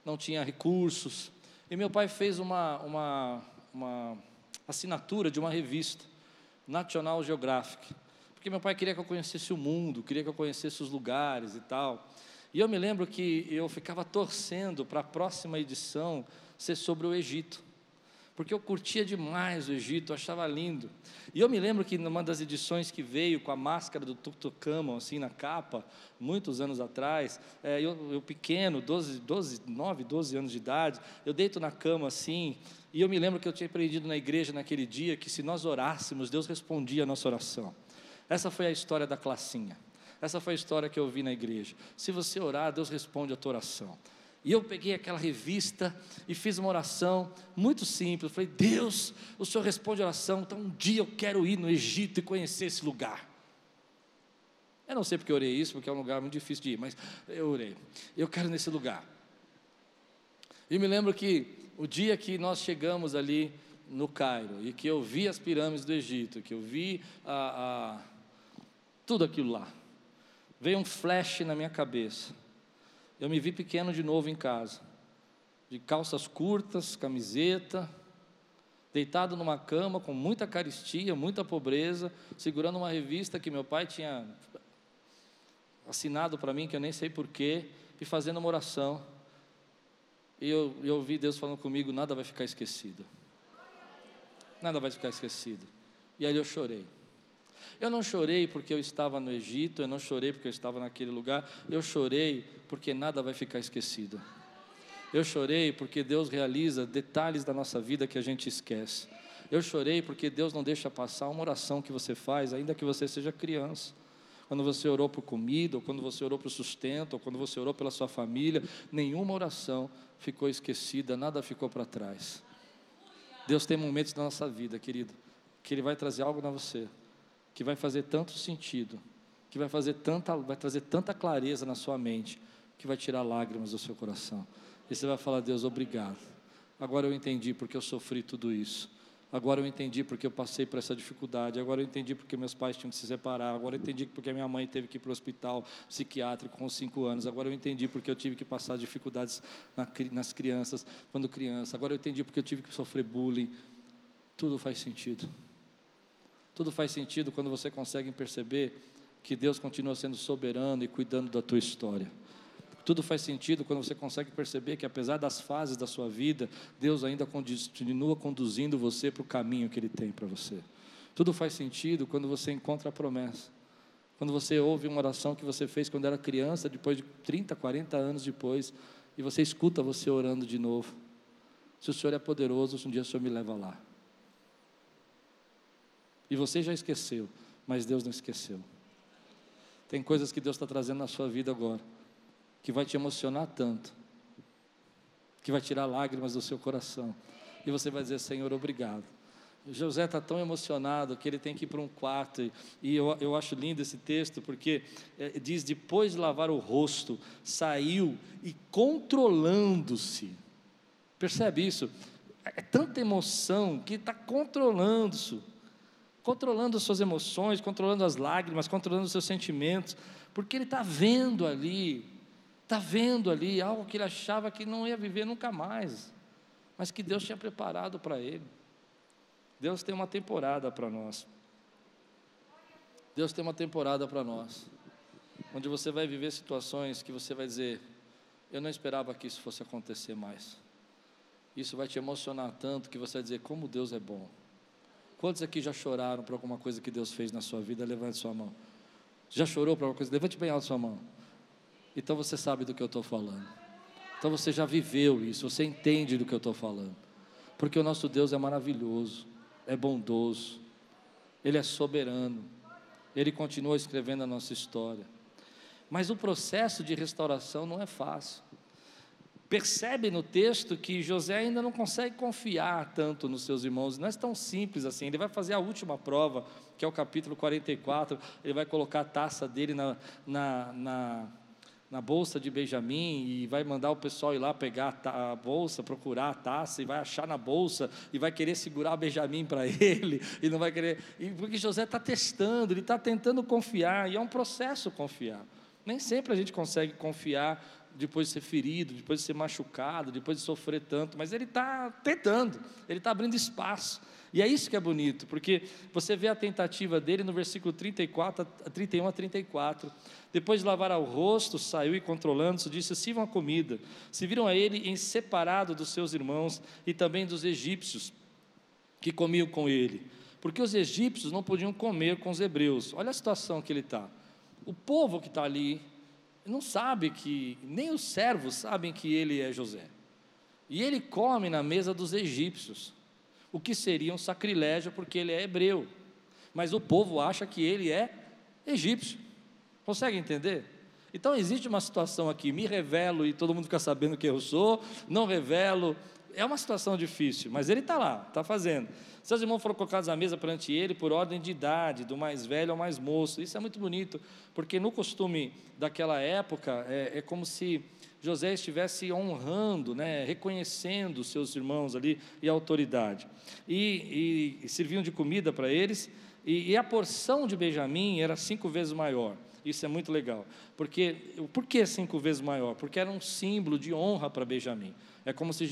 não tinha recursos, e meu pai fez uma, uma, uma assinatura de uma revista, National Geographic, porque meu pai queria que eu conhecesse o mundo, queria que eu conhecesse os lugares e tal. E eu me lembro que eu ficava torcendo para a próxima edição ser sobre o Egito, porque eu curtia demais o Egito, achava lindo. E eu me lembro que numa das edições que veio com a máscara do Tutankhamon assim na capa, muitos anos atrás, é, eu, eu, pequeno, 12, 12, 9, 12 anos de idade, eu deito na cama assim, e eu me lembro que eu tinha aprendido na igreja naquele dia que se nós orássemos, Deus respondia a nossa oração. Essa foi a história da classinha. Essa foi a história que eu vi na igreja. Se você orar, Deus responde a tua oração. E eu peguei aquela revista e fiz uma oração muito simples. falei, Deus, o Senhor responde a oração, então um dia eu quero ir no Egito e conhecer esse lugar. Eu não sei porque eu orei isso, porque é um lugar muito difícil de ir, mas eu orei. Eu quero nesse lugar. E me lembro que o dia que nós chegamos ali no Cairo e que eu vi as pirâmides do Egito, que eu vi a, a tudo aquilo lá. Veio um flash na minha cabeça. Eu me vi pequeno de novo em casa, de calças curtas, camiseta, deitado numa cama com muita caristia, muita pobreza, segurando uma revista que meu pai tinha assinado para mim, que eu nem sei porquê, e fazendo uma oração. E eu, eu ouvi Deus falando comigo: nada vai ficar esquecido. Nada vai ficar esquecido. E aí eu chorei. Eu não chorei porque eu estava no Egito, eu não chorei porque eu estava naquele lugar, eu chorei porque nada vai ficar esquecido. Eu chorei porque Deus realiza detalhes da nossa vida que a gente esquece. Eu chorei porque Deus não deixa passar uma oração que você faz, ainda que você seja criança. Quando você orou por comida, ou quando você orou por sustento, ou quando você orou pela sua família, nenhuma oração ficou esquecida, nada ficou para trás. Deus tem momentos na nossa vida, querido, que Ele vai trazer algo na você que vai fazer tanto sentido, que vai fazer tanta, vai trazer tanta clareza na sua mente, que vai tirar lágrimas do seu coração. E você vai falar: Deus, obrigado. Agora eu entendi porque eu sofri tudo isso. Agora eu entendi porque eu passei por essa dificuldade. Agora eu entendi porque meus pais tinham que se separar. Agora eu entendi porque minha mãe teve que ir para o hospital psiquiátrico com cinco anos. Agora eu entendi porque eu tive que passar dificuldades nas crianças quando criança. Agora eu entendi porque eu tive que sofrer bullying. Tudo faz sentido. Tudo faz sentido quando você consegue perceber que Deus continua sendo soberano e cuidando da tua história. Tudo faz sentido quando você consegue perceber que, apesar das fases da sua vida, Deus ainda continua conduzindo você para o caminho que Ele tem para você. Tudo faz sentido quando você encontra a promessa. Quando você ouve uma oração que você fez quando era criança, depois de 30, 40 anos depois, e você escuta você orando de novo. Se o Senhor é poderoso, um dia o Senhor me leva lá. E você já esqueceu, mas Deus não esqueceu. Tem coisas que Deus está trazendo na sua vida agora, que vai te emocionar tanto, que vai tirar lágrimas do seu coração. E você vai dizer: Senhor, obrigado. José está tão emocionado que ele tem que ir para um quarto, e eu, eu acho lindo esse texto, porque é, diz: depois de lavar o rosto, saiu e controlando-se. Percebe isso? É tanta emoção que está controlando-se controlando as suas emoções, controlando as lágrimas, controlando os seus sentimentos, porque ele está vendo ali, está vendo ali algo que ele achava que não ia viver nunca mais, mas que Deus tinha preparado para ele. Deus tem uma temporada para nós. Deus tem uma temporada para nós, onde você vai viver situações que você vai dizer: Eu não esperava que isso fosse acontecer mais. Isso vai te emocionar tanto que você vai dizer: Como Deus é bom. Quantos aqui já choraram por alguma coisa que Deus fez na sua vida? Levante sua mão. Já chorou por alguma coisa? Levante bem alto sua mão. Então você sabe do que eu estou falando. Então você já viveu isso, você entende do que eu estou falando. Porque o nosso Deus é maravilhoso, é bondoso, Ele é soberano, Ele continua escrevendo a nossa história. Mas o processo de restauração não é fácil. Percebe no texto que José ainda não consegue confiar tanto nos seus irmãos, não é tão simples assim. Ele vai fazer a última prova, que é o capítulo 44, ele vai colocar a taça dele na, na, na na bolsa de Benjamim e vai mandar o pessoal ir lá pegar a, bolsa, procurar a taça e vai achar na bolsa e vai querer segurar Benjamim para [LAUGHS] ele e não vai querer. E porque José está testando, ele está tentando confiar e é um processo confiar. Nem sempre a gente consegue confiar depois de ser ferido, depois de ser machucado, depois de sofrer tanto, mas ele está tentando, ele está abrindo espaço. E é isso que é bonito, porque você vê a tentativa dele no versículo 34, 31 a 34. Depois de lavar o rosto, saiu e controlando-se, disse: Sirvam a comida. Se viram a ele em separado dos seus irmãos e também dos egípcios que comiam com ele, porque os egípcios não podiam comer com os hebreus. Olha a situação que ele está. O povo que está ali não sabe que, nem os servos sabem que ele é José. E ele come na mesa dos egípcios, o que seria um sacrilégio porque ele é hebreu. Mas o povo acha que ele é egípcio. Consegue entender? Então existe uma situação aqui, me revelo e todo mundo fica sabendo quem eu sou, não revelo, é uma situação difícil, mas ele está lá, está fazendo. Seus irmãos foram colocados à mesa perante ele por ordem de idade, do mais velho ao mais moço. Isso é muito bonito, porque no costume daquela época é, é como se José estivesse honrando, né, reconhecendo seus irmãos ali e a autoridade. E, e, e serviam de comida para eles, e, e a porção de Benjamim era cinco vezes maior. Isso é muito legal. Porque, por que cinco vezes maior? Porque era um símbolo de honra para Benjamim. É como se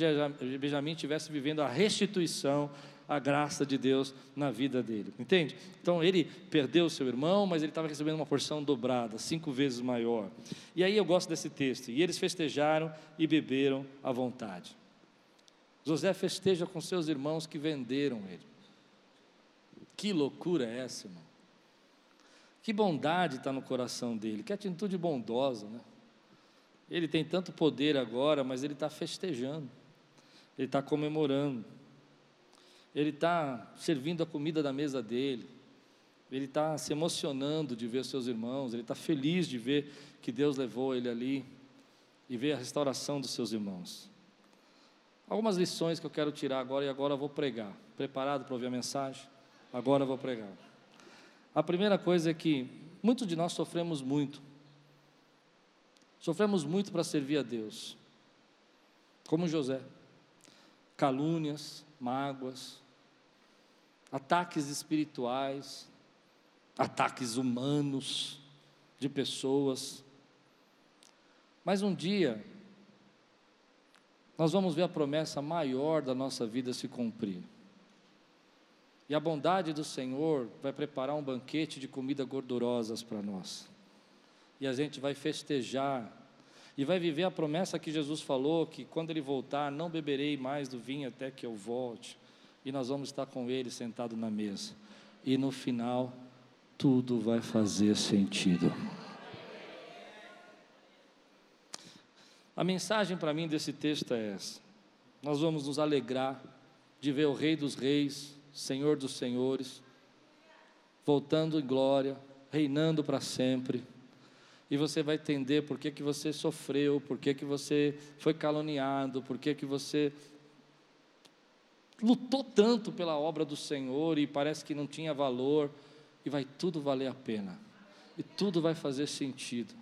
Benjamim estivesse vivendo a restituição, a graça de Deus na vida dele. Entende? Então ele perdeu seu irmão, mas ele estava recebendo uma porção dobrada, cinco vezes maior. E aí eu gosto desse texto. E eles festejaram e beberam à vontade. José festeja com seus irmãos que venderam ele. Que loucura é essa, irmão? Que bondade está no coração dele, que atitude bondosa, né? Ele tem tanto poder agora, mas ele está festejando, ele está comemorando, ele está servindo a comida da mesa dele, ele está se emocionando de ver seus irmãos, ele está feliz de ver que Deus levou ele ali e ver a restauração dos seus irmãos. Algumas lições que eu quero tirar agora e agora vou pregar. Preparado para ouvir a mensagem? Agora vou pregar. A primeira coisa é que muitos de nós sofremos muito. Sofremos muito para servir a Deus. Como José. Calúnias, mágoas, ataques espirituais, ataques humanos de pessoas. Mas um dia nós vamos ver a promessa maior da nossa vida se cumprir. E a bondade do Senhor vai preparar um banquete de comida gordurosas para nós. E a gente vai festejar e vai viver a promessa que Jesus falou que quando ele voltar, não beberei mais do vinho até que eu volte. E nós vamos estar com ele sentado na mesa. E no final, tudo vai fazer sentido. A mensagem para mim desse texto é essa: nós vamos nos alegrar de ver o Rei dos Reis, Senhor dos Senhores, voltando em glória, reinando para sempre. E você vai entender por que, que você sofreu, por que, que você foi caluniado, por que, que você lutou tanto pela obra do Senhor e parece que não tinha valor, e vai tudo valer a pena, e tudo vai fazer sentido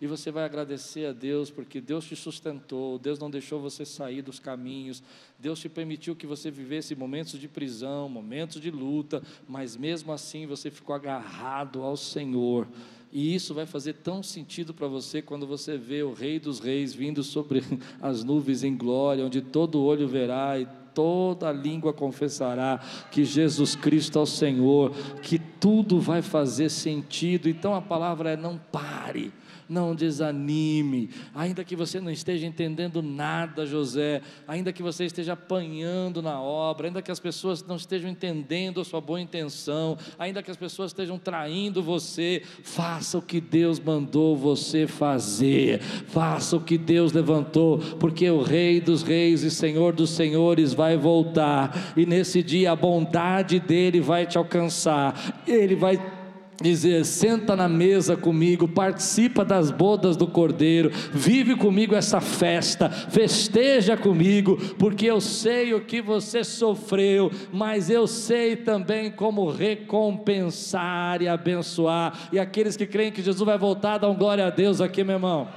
e você vai agradecer a Deus porque Deus te sustentou, Deus não deixou você sair dos caminhos, Deus te permitiu que você vivesse momentos de prisão, momentos de luta, mas mesmo assim você ficou agarrado ao Senhor. E isso vai fazer tão sentido para você quando você vê o Rei dos Reis vindo sobre [LAUGHS] as nuvens em glória, onde todo olho verá e toda língua confessará que Jesus Cristo é o Senhor, que tudo vai fazer sentido. Então a palavra é: não pare não desanime, ainda que você não esteja entendendo nada, José, ainda que você esteja apanhando na obra, ainda que as pessoas não estejam entendendo a sua boa intenção, ainda que as pessoas estejam traindo você, faça o que Deus mandou você fazer, faça o que Deus levantou, porque o Rei dos Reis e Senhor dos Senhores vai voltar, e nesse dia a bondade dele vai te alcançar, ele vai dizer: senta na mesa comigo, participa das bodas do Cordeiro, vive comigo essa festa, festeja comigo, porque eu sei o que você sofreu, mas eu sei também como recompensar e abençoar. E aqueles que creem que Jesus vai voltar, dão glória a Deus aqui, meu irmão.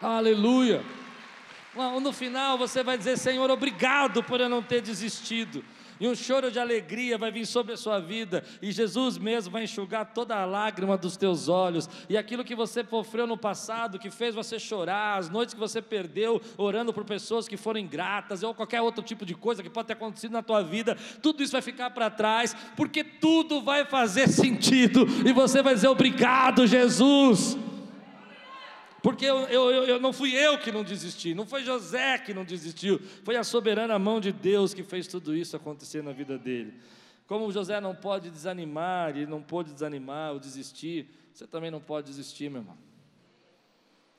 Aleluia. No final você vai dizer: Senhor, obrigado por eu não ter desistido e um choro de alegria vai vir sobre a sua vida, e Jesus mesmo vai enxugar toda a lágrima dos teus olhos, e aquilo que você sofreu no passado, que fez você chorar, as noites que você perdeu orando por pessoas que foram ingratas, ou qualquer outro tipo de coisa que pode ter acontecido na tua vida, tudo isso vai ficar para trás, porque tudo vai fazer sentido, e você vai dizer obrigado, Jesus. Porque eu, eu, eu, não fui eu que não desisti, não foi José que não desistiu, foi a soberana mão de Deus que fez tudo isso acontecer na vida dele. Como José não pode desanimar, ele não pôde desanimar ou desistir, você também não pode desistir, meu irmão.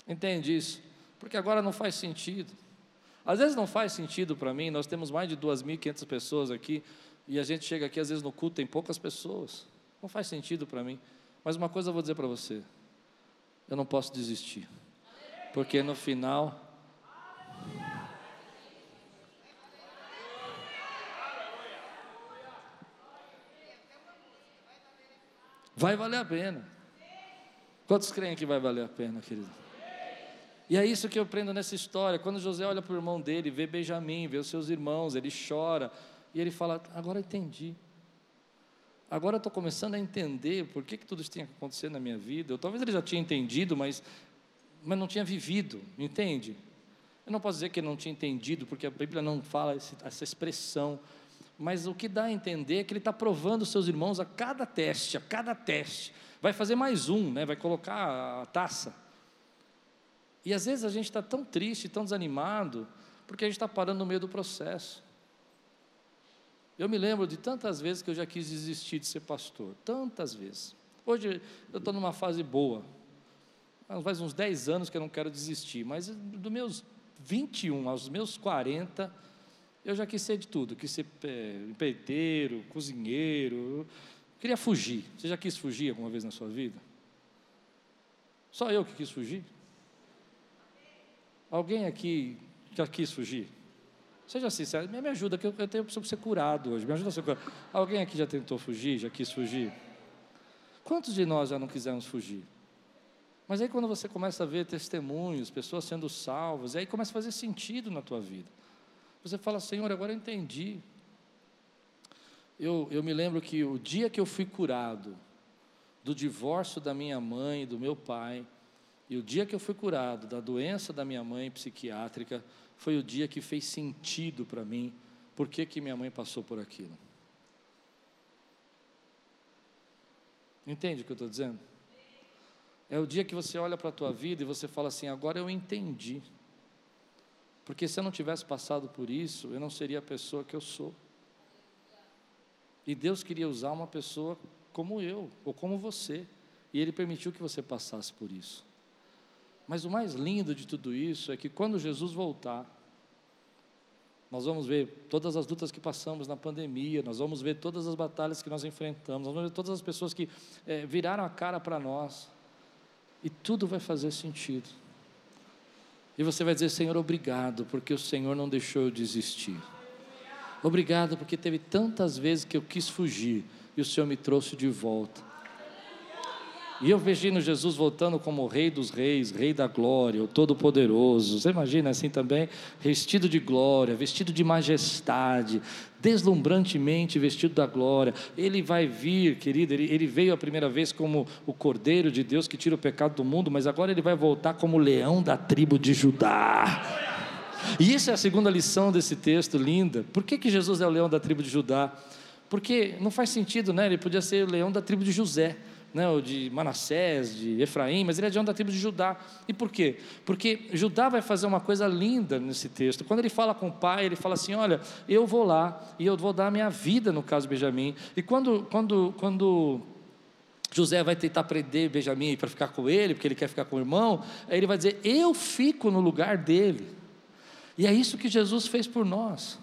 Entende isso? Porque agora não faz sentido. Às vezes não faz sentido para mim, nós temos mais de 2.500 pessoas aqui, e a gente chega aqui, às vezes no culto tem poucas pessoas. Não faz sentido para mim. Mas uma coisa eu vou dizer para você: eu não posso desistir. Porque no final. Vai valer a pena. Quantos creem que vai valer a pena, querido? E é isso que eu aprendo nessa história. Quando José olha para o irmão dele, vê Benjamim, vê os seus irmãos, ele chora. E ele fala: Agora entendi. Agora estou começando a entender por que, que tudo isso tem acontecido na minha vida. Eu, talvez ele já tinha entendido, mas, mas não tinha vivido, entende? Eu não posso dizer que ele não tinha entendido, porque a Bíblia não fala esse, essa expressão. Mas o que dá a entender é que ele está provando seus irmãos a cada teste, a cada teste. Vai fazer mais um, né? vai colocar a taça. E às vezes a gente está tão triste, tão desanimado, porque a gente está parando no meio do processo. Eu me lembro de tantas vezes que eu já quis desistir de ser pastor, tantas vezes. Hoje eu estou numa fase boa, faz uns 10 anos que eu não quero desistir, mas dos meus 21 aos meus 40, eu já quis ser de tudo, quis ser é, empreiteiro, cozinheiro, queria fugir. Você já quis fugir alguma vez na sua vida? Só eu que quis fugir? Alguém aqui já quis fugir? Seja sincero, me ajuda, que eu, tenho preciso ser curado hoje. Me ajuda a ser curado. Alguém aqui já tentou fugir, já quis fugir? Quantos de nós já não quisemos fugir? Mas aí quando você começa a ver testemunhos, pessoas sendo salvas, aí começa a fazer sentido na tua vida. Você fala, Senhor, agora eu entendi. Eu, eu me lembro que o dia que eu fui curado do divórcio da minha mãe e do meu pai, e o dia que eu fui curado da doença da minha mãe psiquiátrica, foi o dia que fez sentido para mim, por que, que minha mãe passou por aquilo. Entende o que eu estou dizendo? É o dia que você olha para a tua vida e você fala assim: agora eu entendi. Porque se eu não tivesse passado por isso, eu não seria a pessoa que eu sou. E Deus queria usar uma pessoa como eu, ou como você. E Ele permitiu que você passasse por isso. Mas o mais lindo de tudo isso é que quando Jesus voltar, nós vamos ver todas as lutas que passamos na pandemia, nós vamos ver todas as batalhas que nós enfrentamos, nós vamos ver todas as pessoas que é, viraram a cara para nós, e tudo vai fazer sentido. E você vai dizer, Senhor, obrigado, porque o Senhor não deixou eu desistir. Obrigado, porque teve tantas vezes que eu quis fugir e o Senhor me trouxe de volta. E eu imagino Jesus voltando como Rei dos Reis, Rei da Glória, o Todo-Poderoso. Você imagina assim também? Vestido de glória, vestido de majestade, deslumbrantemente vestido da glória. Ele vai vir, querido, ele, ele, veio a primeira vez como o Cordeiro de Deus que tira o pecado do mundo, mas agora ele vai voltar como leão da tribo de Judá. E essa é a segunda lição desse texto, linda. Por que, que Jesus é o leão da tribo de Judá? Porque não faz sentido, né? Ele podia ser o leão da tribo de José né, ou de Manassés, de Efraim, mas ele é de onde da tribo de Judá. E por quê? Porque Judá vai fazer uma coisa linda nesse texto. Quando ele fala com o pai, ele fala assim: Olha, eu vou lá e eu vou dar a minha vida, no caso de Benjamim. E quando, quando, quando José vai tentar prender Benjamim para ficar com ele, porque ele quer ficar com o irmão, aí ele vai dizer: Eu fico no lugar dele. E é isso que Jesus fez por nós.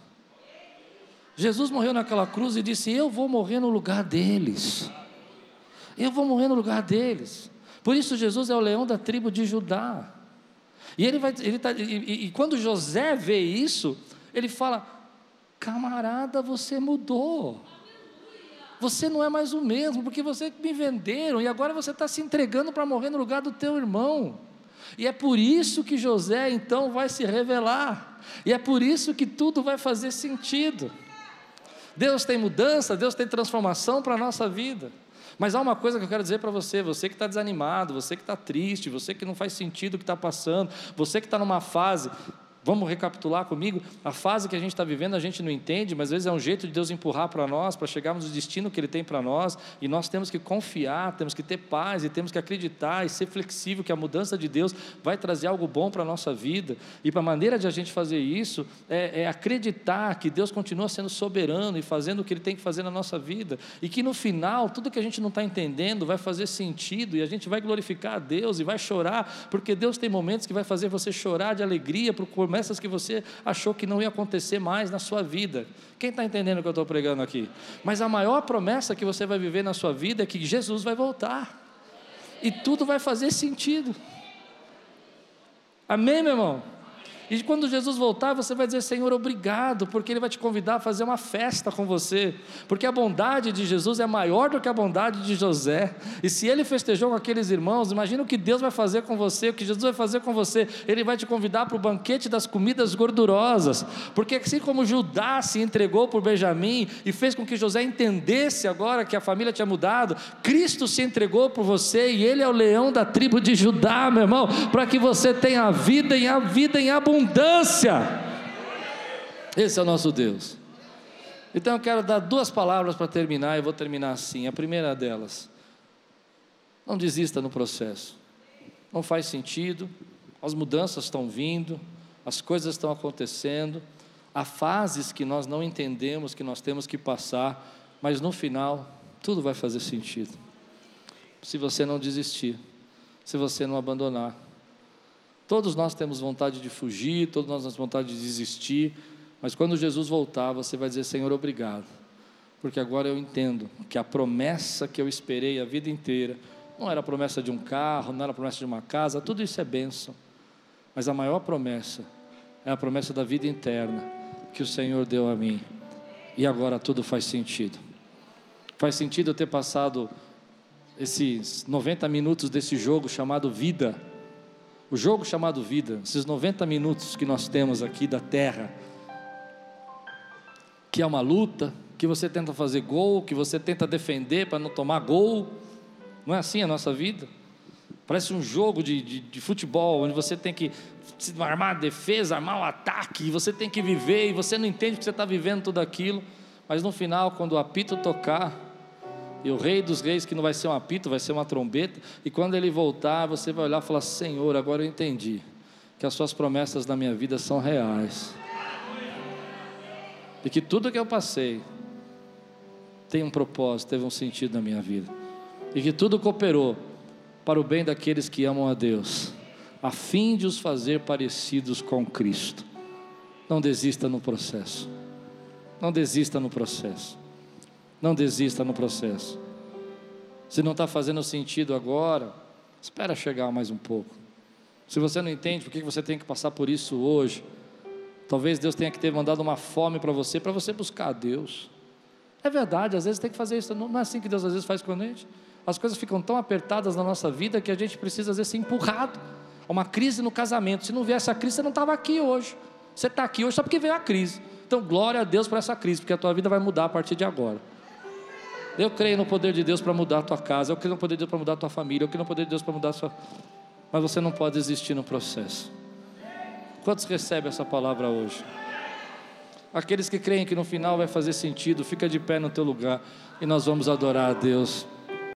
Jesus morreu naquela cruz e disse: Eu vou morrer no lugar deles. Eu vou morrer no lugar deles. Por isso Jesus é o leão da tribo de Judá. E ele vai, ele tá, e, e quando José vê isso, ele fala: camarada, você mudou. Você não é mais o mesmo, porque você me venderam e agora você está se entregando para morrer no lugar do teu irmão. E é por isso que José então vai se revelar. E é por isso que tudo vai fazer sentido. Deus tem mudança, Deus tem transformação para a nossa vida. Mas há uma coisa que eu quero dizer para você: você que está desanimado, você que está triste, você que não faz sentido o que está passando, você que está numa fase, Vamos recapitular comigo? A fase que a gente está vivendo a gente não entende, mas às vezes é um jeito de Deus empurrar para nós, para chegarmos no destino que Ele tem para nós, e nós temos que confiar, temos que ter paz, e temos que acreditar e ser flexível que a mudança de Deus vai trazer algo bom para a nossa vida. E para a maneira de a gente fazer isso é, é acreditar que Deus continua sendo soberano e fazendo o que Ele tem que fazer na nossa vida, e que no final tudo que a gente não está entendendo vai fazer sentido, e a gente vai glorificar a Deus e vai chorar, porque Deus tem momentos que vai fazer você chorar de alegria por promessas que você achou que não ia acontecer mais na sua vida. Quem está entendendo o que eu estou pregando aqui? Mas a maior promessa que você vai viver na sua vida é que Jesus vai voltar. E tudo vai fazer sentido. Amém, meu irmão? E quando Jesus voltar, você vai dizer: Senhor, obrigado, porque Ele vai te convidar a fazer uma festa com você, porque a bondade de Jesus é maior do que a bondade de José. E se Ele festejou com aqueles irmãos, imagina o que Deus vai fazer com você, o que Jesus vai fazer com você. Ele vai te convidar para o banquete das comidas gordurosas, porque assim como Judá se entregou por Benjamim e fez com que José entendesse agora que a família tinha mudado, Cristo se entregou por você e Ele é o leão da tribo de Judá, meu irmão, para que você tenha a vida e a vida em abundância abundância. Esse é o nosso Deus. Então eu quero dar duas palavras para terminar, e vou terminar assim. A primeira delas, não desista no processo. Não faz sentido, as mudanças estão vindo, as coisas estão acontecendo, há fases que nós não entendemos, que nós temos que passar, mas no final, tudo vai fazer sentido. Se você não desistir, se você não abandonar. Todos nós temos vontade de fugir, todos nós temos vontade de desistir, mas quando Jesus voltar, você vai dizer: Senhor, obrigado, porque agora eu entendo que a promessa que eu esperei a vida inteira não era a promessa de um carro, não era a promessa de uma casa, tudo isso é bênção, mas a maior promessa é a promessa da vida interna que o Senhor deu a mim, e agora tudo faz sentido. Faz sentido eu ter passado esses 90 minutos desse jogo chamado vida o jogo chamado vida, esses 90 minutos que nós temos aqui da terra, que é uma luta, que você tenta fazer gol, que você tenta defender para não tomar gol, não é assim a nossa vida? Parece um jogo de, de, de futebol, onde você tem que armar a defesa, armar o ataque, e você tem que viver, e você não entende que você está vivendo tudo aquilo, mas no final, quando o apito tocar, e o rei dos reis, que não vai ser um apito, vai ser uma trombeta. E quando ele voltar, você vai olhar e falar: Senhor, agora eu entendi que as suas promessas na minha vida são reais. E que tudo que eu passei tem um propósito, teve um sentido na minha vida. E que tudo cooperou para o bem daqueles que amam a Deus, a fim de os fazer parecidos com Cristo. Não desista no processo. Não desista no processo. Não desista no processo. Se não está fazendo sentido agora, espera chegar mais um pouco. Se você não entende por que você tem que passar por isso hoje, talvez Deus tenha que ter mandado uma fome para você, para você buscar a Deus. É verdade, às vezes tem que fazer isso. Não é assim que Deus às vezes faz com a gente. As coisas ficam tão apertadas na nossa vida que a gente precisa às vezes ser empurrado. Uma crise no casamento. Se não viesse a crise, você não estava aqui hoje. Você está aqui hoje só porque veio a crise. Então, glória a Deus por essa crise, porque a tua vida vai mudar a partir de agora. Eu creio no poder de Deus para mudar a tua casa. Eu creio no poder de Deus para mudar a tua família. Eu creio no poder de Deus para mudar a sua. Mas você não pode existir no processo. Quantos recebem essa palavra hoje? Aqueles que creem que no final vai fazer sentido, fica de pé no teu lugar e nós vamos adorar a Deus.